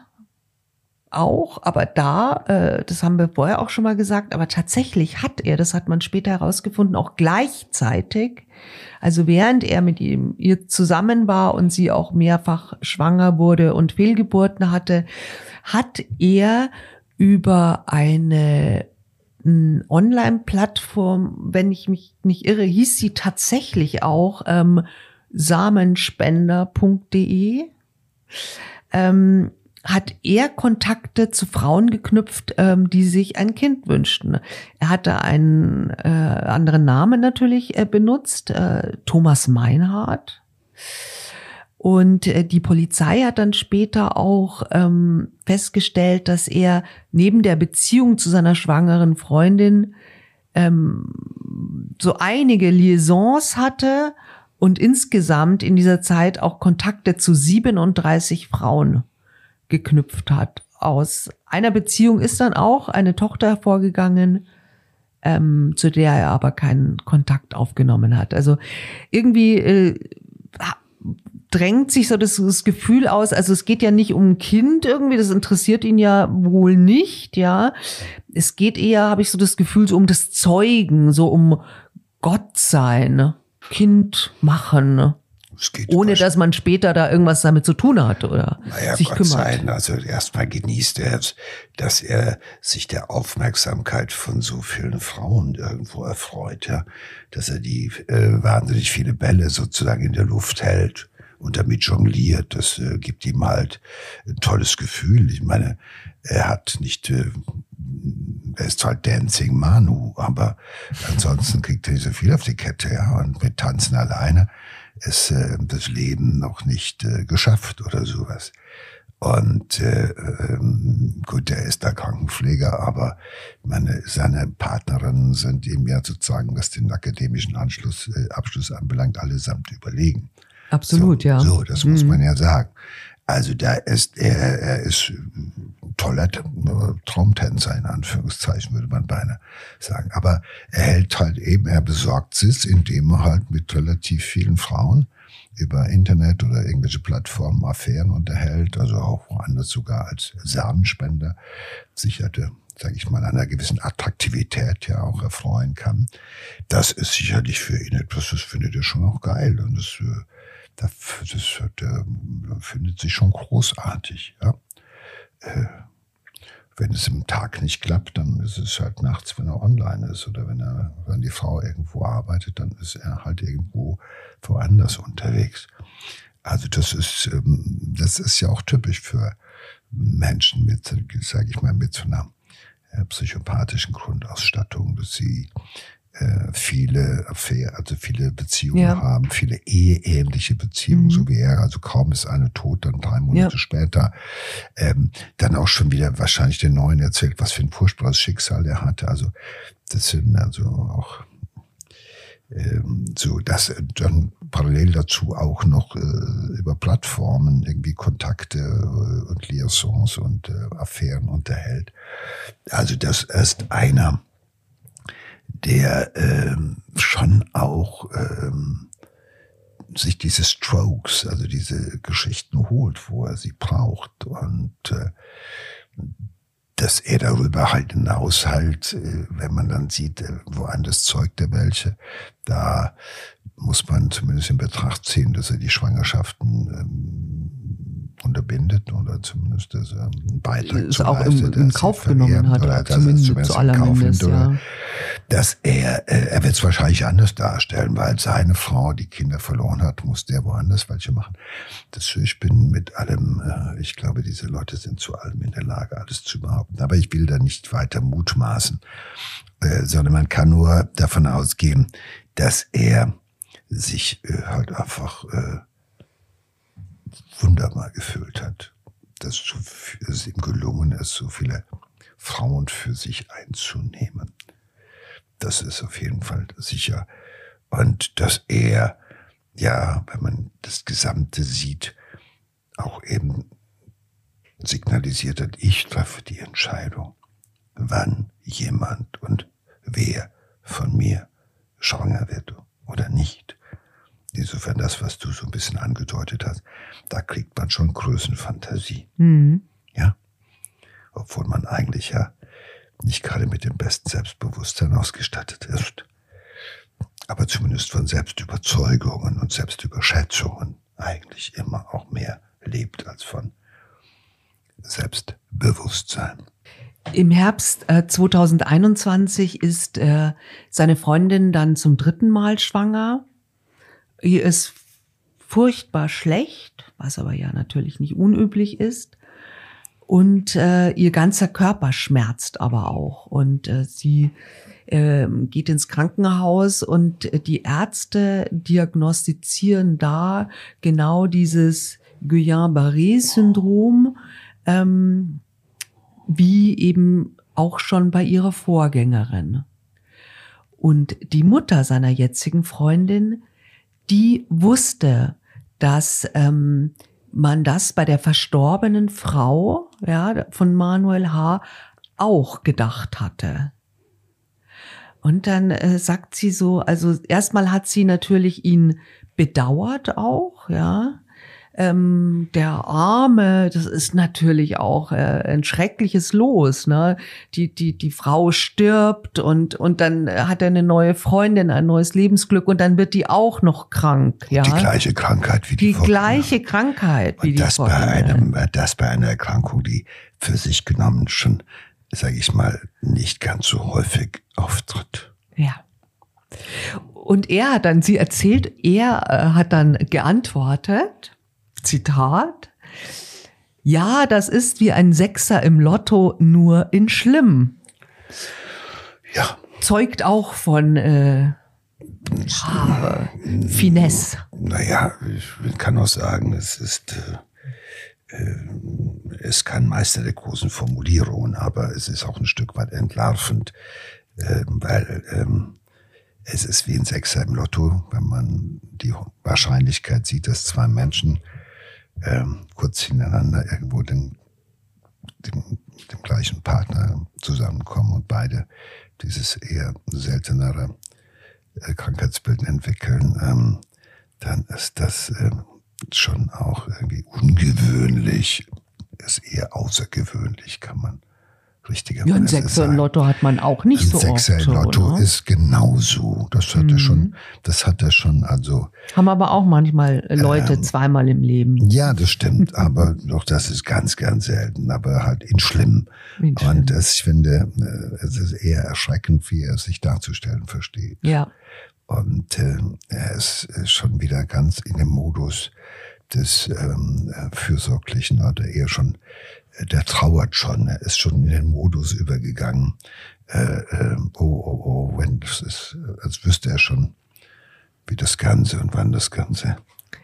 Auch, aber da, äh, das haben wir vorher auch schon mal gesagt, aber tatsächlich hat er, das hat man später herausgefunden, auch gleichzeitig, also während er mit ihm ihr zusammen war und sie auch mehrfach schwanger wurde und Fehlgeburten hatte, hat er über eine Online-Plattform, wenn ich mich nicht irre, hieß sie tatsächlich auch ähm, samenspender.de, ähm, hat er Kontakte zu Frauen geknüpft, ähm, die sich ein Kind wünschten. Er hatte einen äh, anderen Namen natürlich äh, benutzt, äh, Thomas Meinhardt. Und äh, die Polizei hat dann später auch ähm, festgestellt, dass er neben der Beziehung zu seiner schwangeren Freundin ähm, so einige Liaisons hatte und insgesamt in dieser Zeit auch Kontakte zu 37 Frauen geknüpft hat. Aus einer Beziehung ist dann auch eine Tochter hervorgegangen, ähm, zu der er aber keinen Kontakt aufgenommen hat. Also irgendwie äh, drängt sich so das, das, Gefühl aus, also es geht ja nicht um ein Kind irgendwie, das interessiert ihn ja wohl nicht, ja. Es geht eher, habe ich so das Gefühl, so um das Zeugen, so um Gott sein, Kind machen. Ohne dass man später da irgendwas damit zu tun hat oder naja, sich Gott kümmert. Sein. Also erstmal genießt er es, dass er sich der Aufmerksamkeit von so vielen Frauen irgendwo erfreut, ja, dass er die äh, wahnsinnig viele Bälle sozusagen in der Luft hält und damit jongliert. Das äh, gibt ihm halt ein tolles Gefühl. Ich meine, er hat nicht, äh, er ist halt Dancing Manu, aber ansonsten kriegt er nicht so viel auf die Kette, ja. Und mit Tanzen alleine ist äh, das Leben noch nicht äh, geschafft oder sowas. Und äh, ähm, gut, er ist da Krankenpfleger, aber meine, seine Partnerinnen sind ihm ja sozusagen, was den akademischen Anschluss, äh, Abschluss anbelangt, allesamt überlegen. Absolut, so, ja. So, das mhm. muss man ja sagen. Also da ist er, er ist toller Traumtänzer in Anführungszeichen würde man beinahe sagen. Aber er hält halt eben, er besorgt Sitz, indem er halt mit relativ vielen Frauen über Internet oder irgendwelche Plattformen Affären unterhält, also auch woanders sogar als Samenspender sicherte sage ich mal, einer gewissen Attraktivität ja auch erfreuen kann. Das ist sicherlich für ihn etwas, das findet er schon auch geil. Und das äh, das, das, der findet sich schon großartig. Ja. Äh, wenn es im Tag nicht klappt, dann ist es halt nachts, wenn er online ist oder wenn er, wenn die Frau irgendwo arbeitet, dann ist er halt irgendwo woanders unterwegs. Also das ist, ähm, das ist ja auch typisch für Menschen mit, sage ich mal, mit so einer äh, psychopathischen Grundausstattung, dass sie äh, viele Affäre, also viele Beziehungen ja. haben, viele eheähnliche Beziehungen, mhm. so wie er. Also kaum ist eine tot, dann drei Monate ja. später ähm, dann auch schon wieder wahrscheinlich den Neuen erzählt, was für ein furchtbares Schicksal er hatte. Also das sind also auch ähm, so, dass dann parallel dazu auch noch äh, über Plattformen irgendwie Kontakte äh, und Liaisons und äh, Affären unterhält. Also das ist einer der ähm, schon auch ähm, sich diese Strokes, also diese Geschichten holt, wo er sie braucht und äh, dass er darüber halt hinaus halt, äh, wenn man dann sieht, äh, woanders zeugt er welche, da muss man zumindest in Betracht ziehen, dass er die Schwangerschaften ähm, unterbindet oder zumindest dass er einen Beitrag ist auch im, im Kauf genommen hat, oder zumindest, zumindest zu allermindest, ja. Dass er, äh, er wird es wahrscheinlich anders darstellen, weil seine Frau die Kinder verloren hat, muss der woanders welche machen. Das, ich bin mit allem, äh, ich glaube, diese Leute sind zu allem in der Lage, alles zu behaupten. Aber ich will da nicht weiter mutmaßen, äh, sondern man kann nur davon ausgehen, dass er sich äh, halt einfach äh, wunderbar gefühlt hat, dass es ihm gelungen ist, so viele Frauen für sich einzunehmen. Das ist auf jeden Fall sicher. Und dass er ja, wenn man das Gesamte sieht, auch eben signalisiert hat, ich treffe die Entscheidung, wann jemand und wer von mir schwanger wird oder nicht. Insofern das, was du so ein bisschen angedeutet hast, da kriegt man schon Größenfantasie. Mhm. Ja. Obwohl man eigentlich ja nicht gerade mit dem besten Selbstbewusstsein ausgestattet ist. Aber zumindest von Selbstüberzeugungen und Selbstüberschätzungen eigentlich immer auch mehr lebt als von Selbstbewusstsein. Im Herbst äh, 2021 ist äh, seine Freundin dann zum dritten Mal schwanger. Ihr ist furchtbar schlecht, was aber ja natürlich nicht unüblich ist. Und äh, ihr ganzer Körper schmerzt aber auch. Und äh, sie äh, geht ins Krankenhaus und die Ärzte diagnostizieren da genau dieses Guillain-Barré-Syndrom, ähm, wie eben auch schon bei ihrer Vorgängerin. Und die Mutter seiner jetzigen Freundin, die wusste, dass ähm, man das bei der verstorbenen Frau ja, von Manuel H. auch gedacht hatte. Und dann äh, sagt sie so, also erstmal hat sie natürlich ihn bedauert auch, ja, ähm, der Arme, das ist natürlich auch äh, ein schreckliches Los. Ne? Die, die, die Frau stirbt und, und dann hat er eine neue Freundin, ein neues Lebensglück und dann wird die auch noch krank. Ja? Die gleiche Krankheit wie die Die gleiche Krankheit wie und die das bei einem, das bei einer Erkrankung, die für sich genommen schon, sage ich mal, nicht ganz so häufig auftritt. Ja. Und er hat dann, sie erzählt, er äh, hat dann geantwortet, Zitat. Ja, das ist wie ein Sechser im Lotto, nur in schlimm. Ja. Zeugt auch von äh, ah, Finesse. Naja, ich kann auch sagen, es ist, äh, äh, es kann Meister der großen Formulierungen, aber es ist auch ein Stück weit entlarvend, äh, weil ähm, es ist wie ein Sechser im Lotto, wenn man die Wahrscheinlichkeit sieht, dass zwei Menschen ähm, kurz hintereinander irgendwo den, dem, dem gleichen Partner zusammenkommen und beide dieses eher seltenere äh, Krankheitsbild entwickeln, ähm, dann ist das äh, schon auch irgendwie ungewöhnlich, ist eher außergewöhnlich, kann man richtiger Ja, ein Sechser im Lotto hat man auch nicht ein so Sechser oft. im Lotto oder? ist genauso. Das hat er schon, das hat er schon, also Haben aber auch manchmal Leute Ähm, zweimal im Leben. Ja, das stimmt, aber doch das ist ganz, ganz selten, aber halt in schlimm. In schlimm. Und es, ich finde, äh, es ist eher erschreckend, wie er sich darzustellen versteht. Ja. Und äh, er ist äh, schon wieder ganz in dem Modus des ähm, äh, Fürsorglichen oder eher schon, äh, der trauert schon, er ist schon in den Modus übergegangen. Äh, äh, oh, oh, oh, wenn das ist, als wüsste er schon, wie das Ganze und wann das Ganze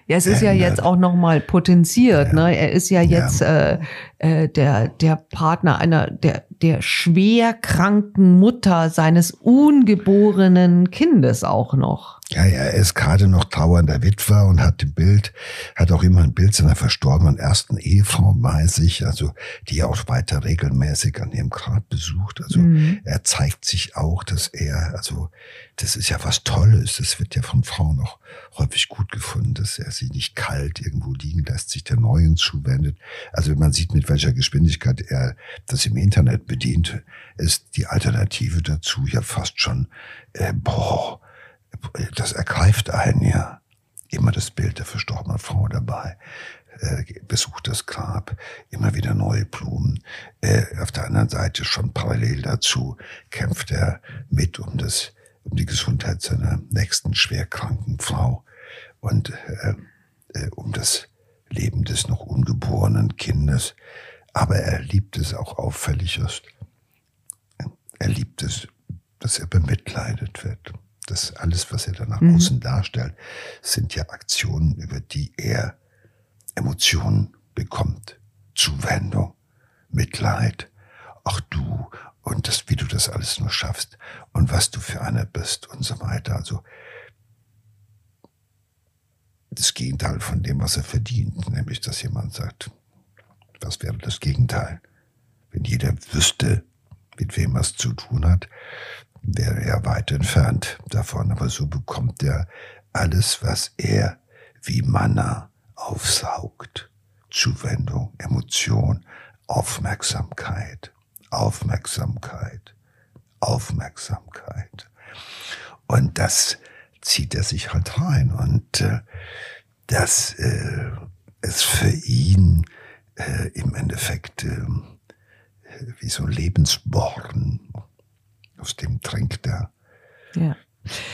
Ja, es ist ja jetzt auch noch mal potenziert. Ne? Er ist ja jetzt Äh, äh, der der Partner einer der der schwer kranken Mutter seines ungeborenen Kindes auch noch. Ja, er ist gerade noch trauernder Witwer und hat ein Bild, hat auch immer ein Bild seiner verstorbenen ersten Ehefrau bei sich, also die er auch weiter regelmäßig an ihrem Grab besucht. Also er zeigt sich auch, dass er, also das ist ja was Tolles, das wird ja von Frauen auch häufig gut gefunden, dass er sie nicht kalt irgendwo liegen lässt, sich der Neuen zuwendet. Also wenn man sieht, mit welcher Geschwindigkeit er das im Internet bedient, ist die Alternative dazu ja fast schon, äh, boah, das ergreift einen ja. Immer das Bild der verstorbenen Frau dabei. Äh, besucht das Grab, immer wieder neue Blumen. Äh, auf der anderen Seite schon parallel dazu kämpft er mit um das, um die Gesundheit seiner nächsten schwerkranken Frau und äh, äh, um das Leben des noch ungeborenen Kindes. Aber er liebt es auch auffällig ist. Er liebt es, dass er bemitleidet wird. Das alles, was er da nach außen darstellt, sind ja Aktionen, über die er Emotionen bekommt. Zuwendung, Mitleid. Ach du, und das, wie du das alles nur schaffst und was du für einer bist und so weiter. Also das Gegenteil von dem, was er verdient, nämlich dass jemand sagt, was wäre das Gegenteil? Wenn jeder wüsste, mit wem er es zu tun hat, wäre er weit entfernt davon. Aber so bekommt er alles, was er wie Manna aufsaugt. Zuwendung, Emotion, Aufmerksamkeit, Aufmerksamkeit, Aufmerksamkeit. Und das zieht er sich halt rein. Und äh, das äh, ist für ihn äh, im Endeffekt äh, wie so ein Lebensborn. Aus dem trinkt er. Ja.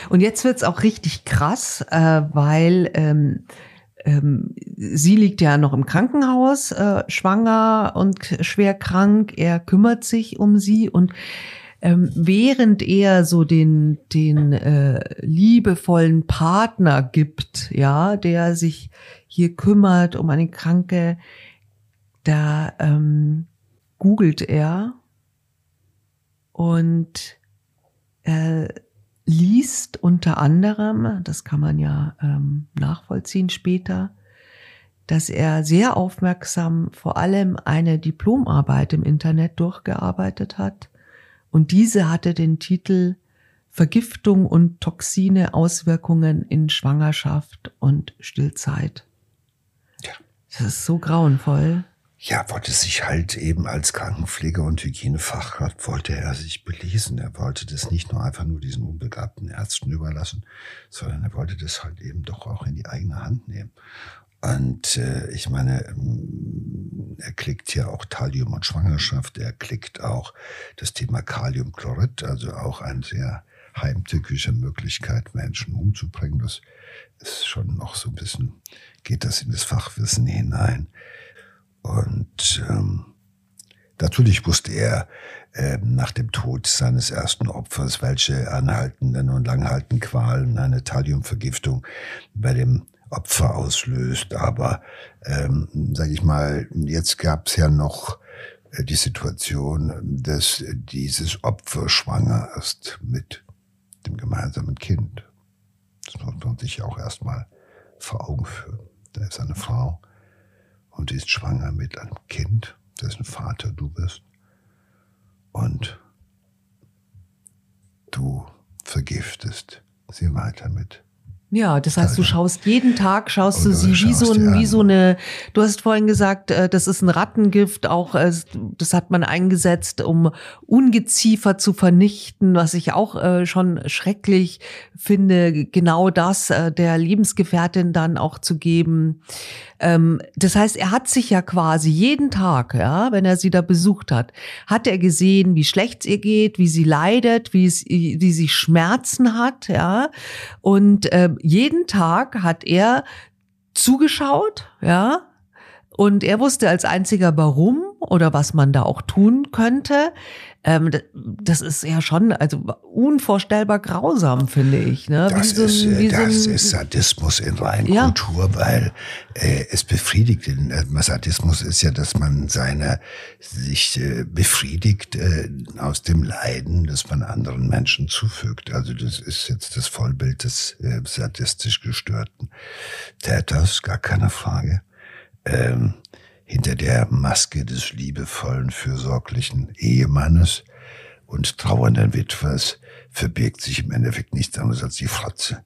Und jetzt wird's auch richtig krass, äh, weil ähm, ähm, sie liegt ja noch im Krankenhaus, äh, schwanger und schwer krank. Er kümmert sich um sie und ähm, während er so den den äh, liebevollen Partner gibt, ja, der sich hier kümmert um eine Kranke, da ähm, googelt er und äh, liest unter anderem, das kann man ja ähm, nachvollziehen später, dass er sehr aufmerksam vor allem eine Diplomarbeit im Internet durchgearbeitet hat und diese hatte den Titel Vergiftung und Toxine Auswirkungen in Schwangerschaft und Stillzeit. Ja. Das ist so grauenvoll. Ja, wollte sich halt eben als Krankenpfleger und Hygienefachkraft wollte er sich belesen. Er wollte das nicht nur einfach nur diesen unbegabten Ärzten überlassen, sondern er wollte das halt eben doch auch in die eigene Hand nehmen. Und äh, ich meine, ähm, er klickt ja auch Thallium und Schwangerschaft, er klickt auch das Thema Kaliumchlorid, also auch eine sehr heimtückische Möglichkeit, Menschen umzubringen. Das ist schon noch so ein bisschen, geht das in das Fachwissen hinein. Und ähm, natürlich wusste er äh, nach dem Tod seines ersten Opfers, welche anhaltenden und langhaltenden Qualen eine Thalliumvergiftung bei dem Opfer auslöst. Aber, ähm, sage ich mal, jetzt gab es ja noch äh, die Situation, dass dieses Opfer schwanger ist mit dem gemeinsamen Kind. Das muss man sich auch erstmal vor Augen führen. Da ist eine Frau, und ist schwanger mit einem Kind, dessen Vater du bist. Und du vergiftest sie weiter mit ja, das heißt, du schaust jeden Tag, schaust du sie wie so, ein, wie so eine, du hast vorhin gesagt, äh, das ist ein Rattengift, auch äh, das hat man eingesetzt, um Ungeziefer zu vernichten, was ich auch äh, schon schrecklich finde, genau das der Lebensgefährtin dann auch zu geben. Ähm, das heißt, er hat sich ja quasi jeden Tag, ja, wenn er sie da besucht hat, hat er gesehen, wie schlecht es ihr geht, wie sie leidet, wie, es, wie sie Schmerzen hat, ja. Und äh, jeden Tag hat er zugeschaut, ja. Und er wusste als einziger warum oder was man da auch tun könnte. Ähm, das ist ja schon also unvorstellbar grausam, finde ich. Ne? Das, so ist, ein, das so ist Sadismus in Reinkultur, ja. weil äh, es befriedigt. Äh, Sadismus ist ja, dass man seine sich äh, befriedigt äh, aus dem Leiden, das man anderen Menschen zufügt. Also das ist jetzt das Vollbild des äh, sadistisch gestörten Täters, gar keine Frage. Ähm, hinter der Maske des liebevollen, fürsorglichen Ehemannes und trauernden Witwers verbirgt sich im Endeffekt nichts anderes als die Fratze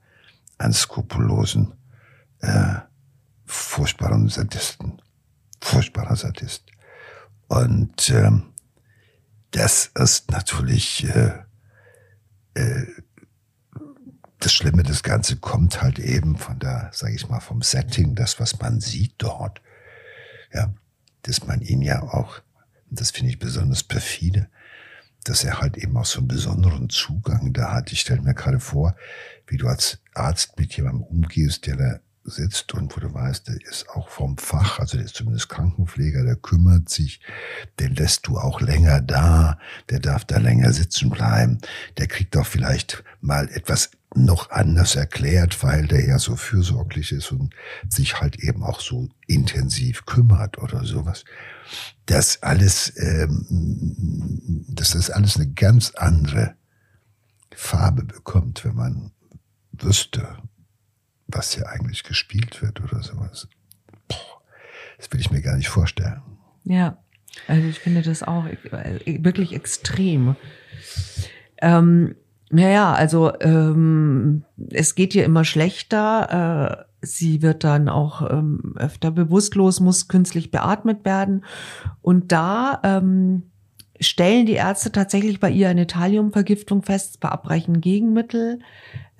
eines skrupellosen, äh, furchtbaren Sadisten. Furchtbarer Sadist. Und äh, das ist natürlich äh, äh, das Schlimme, das Ganze kommt halt eben von der, sage ich mal, vom Setting, das, was man sieht dort ja, dass man ihn ja auch, und das finde ich besonders perfide, dass er halt eben auch so einen besonderen Zugang da hat. Ich stelle mir gerade vor, wie du als Arzt mit jemandem umgehst, der da sitzt und wo du weißt, der ist auch vom Fach, also der ist zumindest Krankenpfleger, der kümmert sich, den lässt du auch länger da, der darf da länger sitzen bleiben, der kriegt auch vielleicht mal etwas noch anders erklärt, weil der ja so fürsorglich ist und sich halt eben auch so intensiv kümmert oder sowas. Das alles, ähm, das alles eine ganz andere Farbe bekommt, wenn man wüsste, was hier eigentlich gespielt wird oder sowas. Das will ich mir gar nicht vorstellen. Ja, also ich finde das auch äh, wirklich extrem. Ähm, naja, also ähm, es geht ihr immer schlechter. Äh, sie wird dann auch ähm, öfter bewusstlos, muss künstlich beatmet werden. Und da ähm, stellen die Ärzte tatsächlich bei ihr eine Thalliumvergiftung fest, verabreichen Gegenmittel.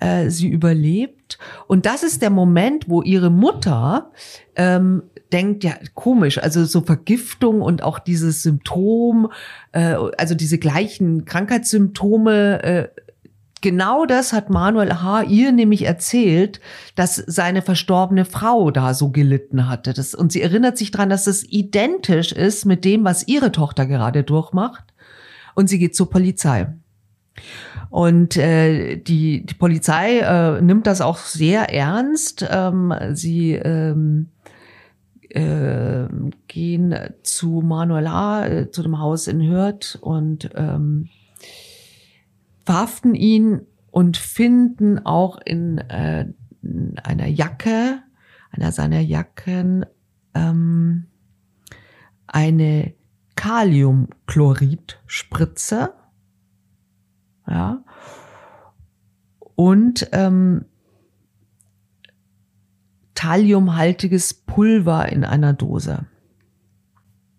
Äh, sie überlebt. Und das ist der Moment, wo ihre Mutter ähm, denkt, ja, komisch, also so Vergiftung und auch dieses Symptom, äh, also diese gleichen Krankheitssymptome, äh, genau das hat Manuel H. ihr nämlich erzählt, dass seine verstorbene Frau da so gelitten hatte. Das, und sie erinnert sich dran, dass das identisch ist mit dem, was ihre Tochter gerade durchmacht. Und sie geht zur Polizei. Und äh, die, die Polizei äh, nimmt das auch sehr ernst. Ähm, sie ähm, äh, gehen zu Manuela, äh, zu dem Haus in Hürth und ähm, verhaften ihn und finden auch in, äh, in einer Jacke, einer seiner Jacken, ähm, eine Kaliumchlorid-Spritze ja. Und ähm, Thalliumhaltiges Pulver in einer Dose.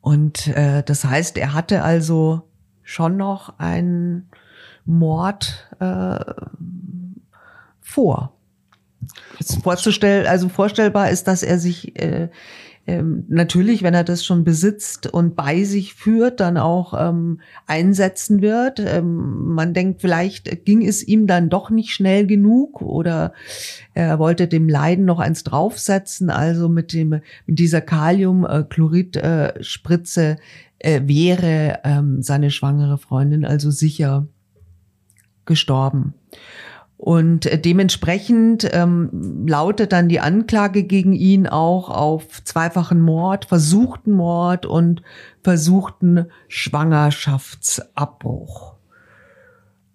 Und äh, das heißt, er hatte also schon noch einen Mord äh, vor. Vorzustellen, also vorstellbar ist, dass er sich äh, ähm, natürlich, wenn er das schon besitzt und bei sich führt, dann auch ähm, einsetzen wird. Ähm, man denkt, vielleicht ging es ihm dann doch nicht schnell genug oder er wollte dem Leiden noch eins draufsetzen. Also mit dem mit dieser Kaliumchlorid-Spritze äh, wäre ähm, seine schwangere Freundin also sicher gestorben. Und äh, dementsprechend ähm, lautet dann die Anklage gegen ihn auch auf zweifachen Mord, versuchten Mord und versuchten Schwangerschaftsabbruch.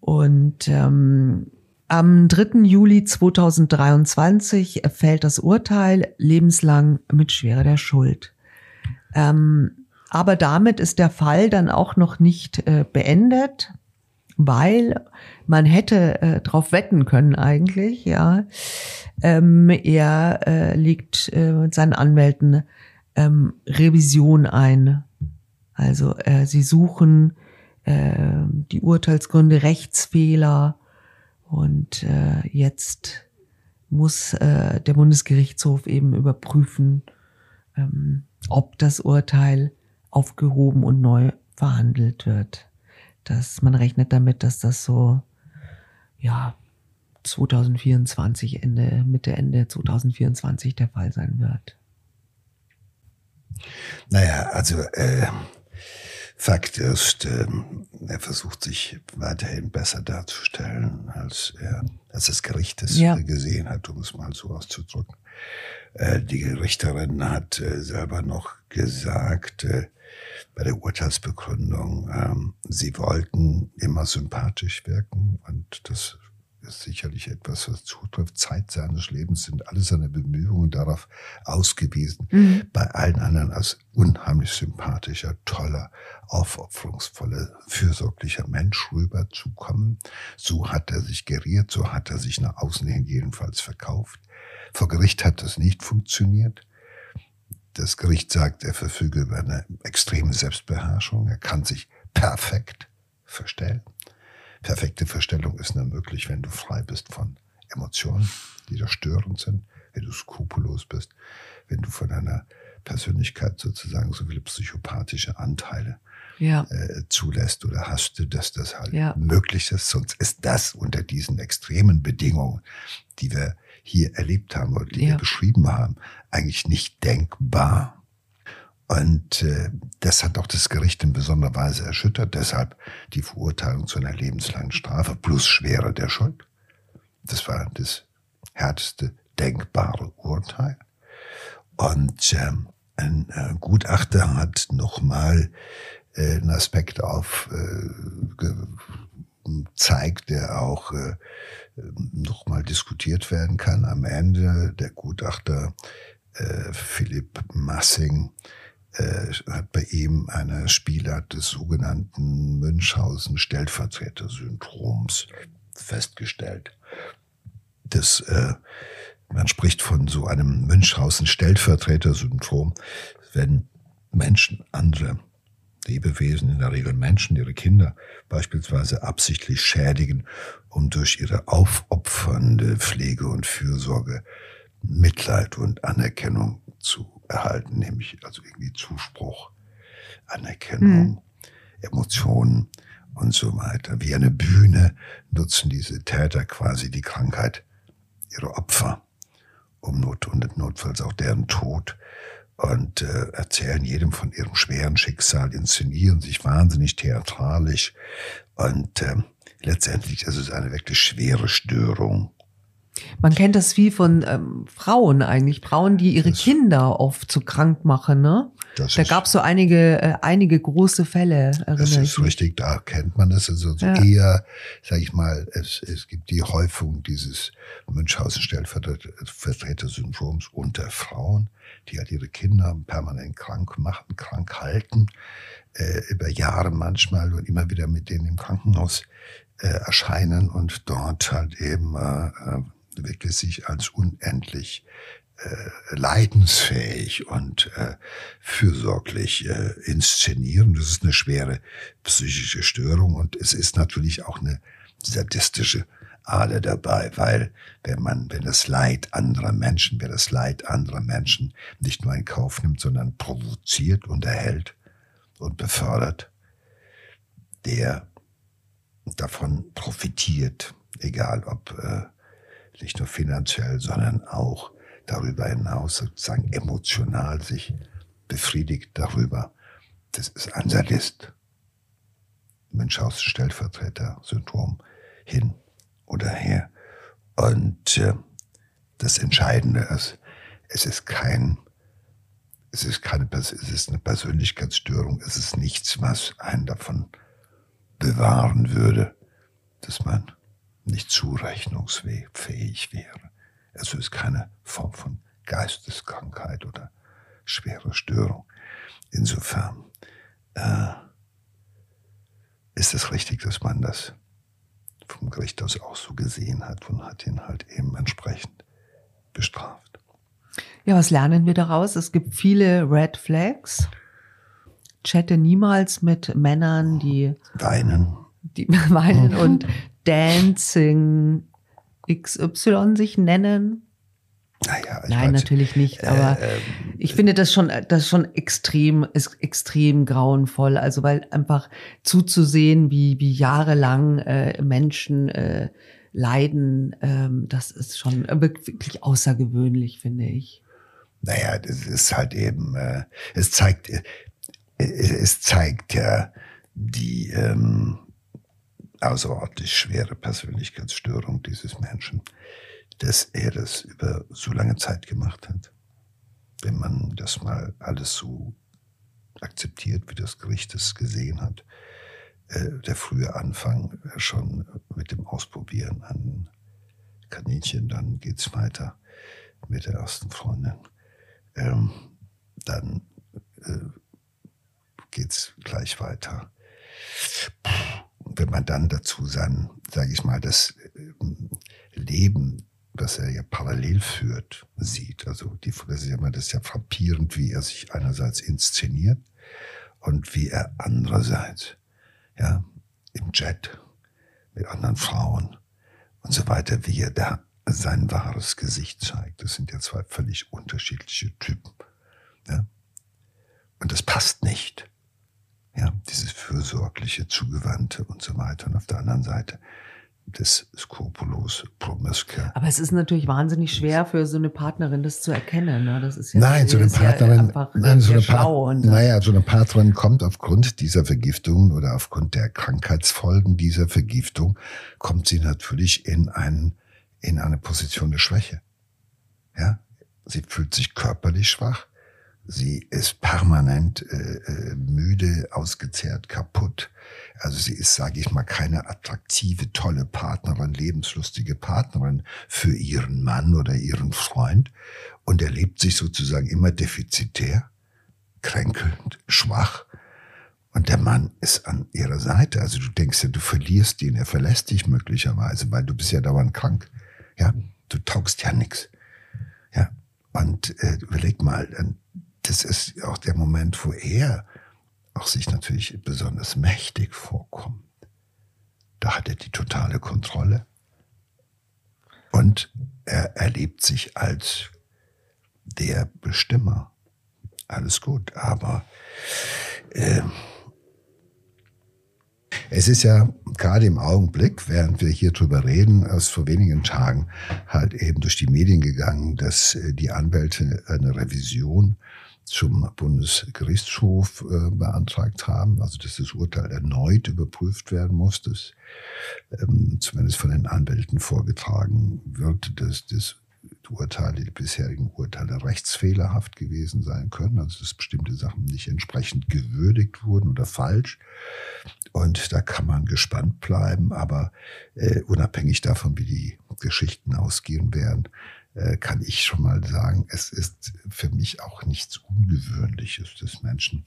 Und ähm, am 3. Juli 2023 fällt das Urteil lebenslang mit Schwere der Schuld. Ähm, aber damit ist der Fall dann auch noch nicht äh, beendet weil man hätte äh, drauf wetten können eigentlich, ja. Ähm, er äh, legt äh, mit seinen Anwälten ähm, Revision ein. Also äh, sie suchen äh, die Urteilsgründe Rechtsfehler und äh, jetzt muss äh, der Bundesgerichtshof eben überprüfen, ähm, ob das Urteil aufgehoben und neu verhandelt wird dass man rechnet damit, dass das so, ja, 2024, Ende, Mitte, Ende 2024 der Fall sein wird. Naja, also äh, Fakt ist, äh, er versucht sich weiterhin besser darzustellen, als er, als das Gericht es ja. gesehen hat, um es mal so auszudrücken. Äh, die Richterin hat äh, selber noch gesagt, äh, bei der Urteilsbegründung, ähm, sie wollten immer sympathisch wirken und das ist sicherlich etwas, was zutrifft. Zeit seines Lebens sind alle seine Bemühungen darauf ausgewiesen, mhm. bei allen anderen als unheimlich sympathischer, toller, aufopferungsvoller, fürsorglicher Mensch rüberzukommen. So hat er sich geriert, so hat er sich nach außen hin jedenfalls verkauft. Vor Gericht hat das nicht funktioniert. Das Gericht sagt, er verfüge über eine extreme Selbstbeherrschung. Er kann sich perfekt verstellen. Perfekte Verstellung ist nur möglich, wenn du frei bist von Emotionen, die da störend sind, wenn du skrupellos bist, wenn du von deiner Persönlichkeit sozusagen so viele psychopathische Anteile ja. äh, zulässt oder hast du, dass das halt ja. möglich ist. Sonst ist das unter diesen extremen Bedingungen, die wir hier erlebt haben oder die ja. wir beschrieben haben, eigentlich nicht denkbar. Und äh, das hat auch das Gericht in besonderer Weise erschüttert. Deshalb die Verurteilung zu einer lebenslangen Strafe plus Schwere der Schuld. Das war das härteste denkbare Urteil. Und ähm, ein äh, Gutachter hat nochmal äh, einen Aspekt auf äh, zeigt, der auch äh, nochmal diskutiert werden kann. Am Ende der Gutachter äh, Philipp Massing äh, hat bei ihm eine Spielart des sogenannten Münchhausen-Stellvertreter-Syndroms festgestellt. Das, äh, man spricht von so einem Münchhausen-Stellvertreter-Syndrom, wenn Menschen andere Lebewesen, in der Regel Menschen, ihre Kinder beispielsweise absichtlich schädigen, um durch ihre aufopfernde Pflege und Fürsorge Mitleid und Anerkennung zu erhalten, nämlich also irgendwie Zuspruch, Anerkennung, mhm. Emotionen und so weiter. Wie eine Bühne nutzen diese Täter quasi die Krankheit ihrer Opfer, um Not und notfalls auch deren Tod und äh, erzählen jedem von ihrem schweren Schicksal, inszenieren sich wahnsinnig theatralisch und äh, letztendlich ist es eine wirklich schwere Störung. Man kennt das viel von ähm, Frauen eigentlich, Frauen, die ihre das, Kinder oft zu krank machen, ne? Da gab es so einige, äh, einige große Fälle. Das ist richtig, da kennt man das. Also ja. eher, sag ich mal, es, es gibt die Häufung dieses Münchhausen-Stellvertreter-Syndroms unter Frauen die halt ihre Kinder permanent krank machen, krank halten, äh, über Jahre manchmal und immer wieder mit denen im Krankenhaus äh, erscheinen und dort halt eben äh, äh wirklich sich als unendlich äh, leidensfähig und äh, fürsorglich äh, inszenieren. Das ist eine schwere psychische Störung und es ist natürlich auch eine sadistische Ader dabei, weil wenn man, wenn das Leid anderer Menschen, wer das Leid anderer Menschen nicht nur in Kauf nimmt, sondern provoziert und erhält und befördert, der davon profitiert, egal ob äh, nicht nur finanziell, sondern auch darüber hinaus sozusagen emotional sich befriedigt darüber. Das ist ein Sadist. Münchhausen-Stellvertreter-Syndrom hin oder her. Und äh, das Entscheidende ist, es ist kein, es ist keine, es ist eine Persönlichkeitsstörung, es ist nichts, was einen davon bewahren würde, dass man nicht zurechnungsfähig wäre. Es ist keine Form von Geisteskrankheit oder schwere Störung. Insofern äh, ist es richtig, dass man das vom Gericht aus auch so gesehen hat und hat ihn halt eben entsprechend bestraft. Ja, was lernen wir daraus? Es gibt viele Red Flags. Chatte niemals mit Männern, die weinen, die weinen und Dancing XY sich nennen. Naja, Nein, weiß, natürlich nicht. Aber äh, äh, ich finde das schon, das schon extrem, ist extrem grauenvoll. Also weil einfach zuzusehen, wie wie jahrelang äh, Menschen äh, leiden, ähm, das ist schon wirklich außergewöhnlich, finde ich. Naja, das ist halt eben, äh, es zeigt, äh, es zeigt ja die ähm, außerordentlich schwere Persönlichkeitsstörung dieses Menschen dass er das über so lange Zeit gemacht hat. Wenn man das mal alles so akzeptiert, wie das Gericht es gesehen hat, äh, der frühe Anfang schon mit dem Ausprobieren an Kaninchen, dann geht's weiter mit der ersten Freundin. Ähm, dann äh, geht's gleich weiter. Wenn man dann dazu sein, sage ich mal, das äh, Leben das er ja parallel führt, sieht. Also die, das ist ja immer das ist ja frappierend, wie er sich einerseits inszeniert und wie er andererseits, ja, im Jet mit anderen Frauen und so weiter, wie er da sein wahres Gesicht zeigt. Das sind ja zwei völlig unterschiedliche Typen. Ja? Und das passt nicht. Ja, dieses fürsorgliche, zugewandte und so weiter. Und auf der anderen Seite des Skrupulus Promiska. Aber es ist natürlich wahnsinnig schwer für so eine Partnerin, das zu erkennen. Ne? Das ist ja, nein, so eine Partnerin, ja nein, so eine, pa naja, so eine Partnerin kommt aufgrund dieser Vergiftung oder aufgrund der Krankheitsfolgen dieser Vergiftung, kommt sie natürlich in, ein, in eine Position der Schwäche. Ja, sie fühlt sich körperlich schwach. Sie ist permanent äh, äh müde, ausgezehrt, kaputt Also sie ist, sage ich mal, keine attraktive, tolle Partnerin, lebenslustige Partnerin für ihren Mann oder ihren Freund und er lebt sich sozusagen immer defizitär, kränkelnd, schwach. Und der Mann ist an ihrer Seite. Also du denkst ja, du verlierst ihn, er verlässt dich möglicherweise, weil du bist ja dauernd krank. Ja, du taugst ja nix. Ja, und äh, überleg mal, das ist auch der Moment, wo er auch sich natürlich besonders mächtig vorkommt. Da hat er die totale Kontrolle. Und er erlebt sich als der Bestimmer. Alles gut, aber äh, es ist ja gerade im Augenblick, während wir hier drüber reden, erst vor wenigen Tagen halt eben durch die Medien gegangen, dass äh, die Anwälte eine Revision zum Bundesgerichtshof äh, beantragt haben, also dass das Urteil erneut überprüft werden muss, dass ähm, zumindest von den Anwälten vorgetragen wird, dass das Urteile, die bisherigen Urteile rechtsfehlerhaft gewesen sein können, also dass bestimmte Sachen nicht entsprechend gewürdigt wurden oder falsch. Und da kann man gespannt bleiben, aber äh, unabhängig davon, wie die Geschichten ausgehen werden, kann ich schon mal sagen, es ist für mich auch nichts Ungewöhnliches, dass Menschen,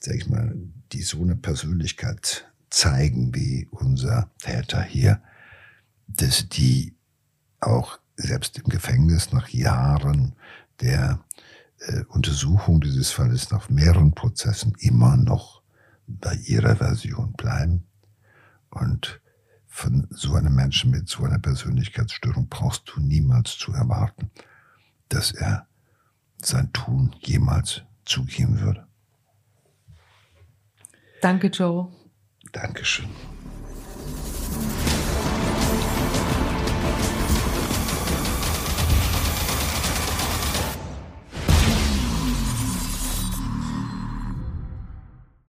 sag ich mal, die so eine Persönlichkeit zeigen wie unser Täter hier, dass die auch selbst im Gefängnis nach Jahren der äh, Untersuchung dieses Falles, nach mehreren Prozessen immer noch bei ihrer Version bleiben. Und von so einem Menschen mit so einer Persönlichkeitsstörung brauchst du niemals zu erwarten, dass er sein Tun jemals zugeben würde. Danke, Joe. Dankeschön.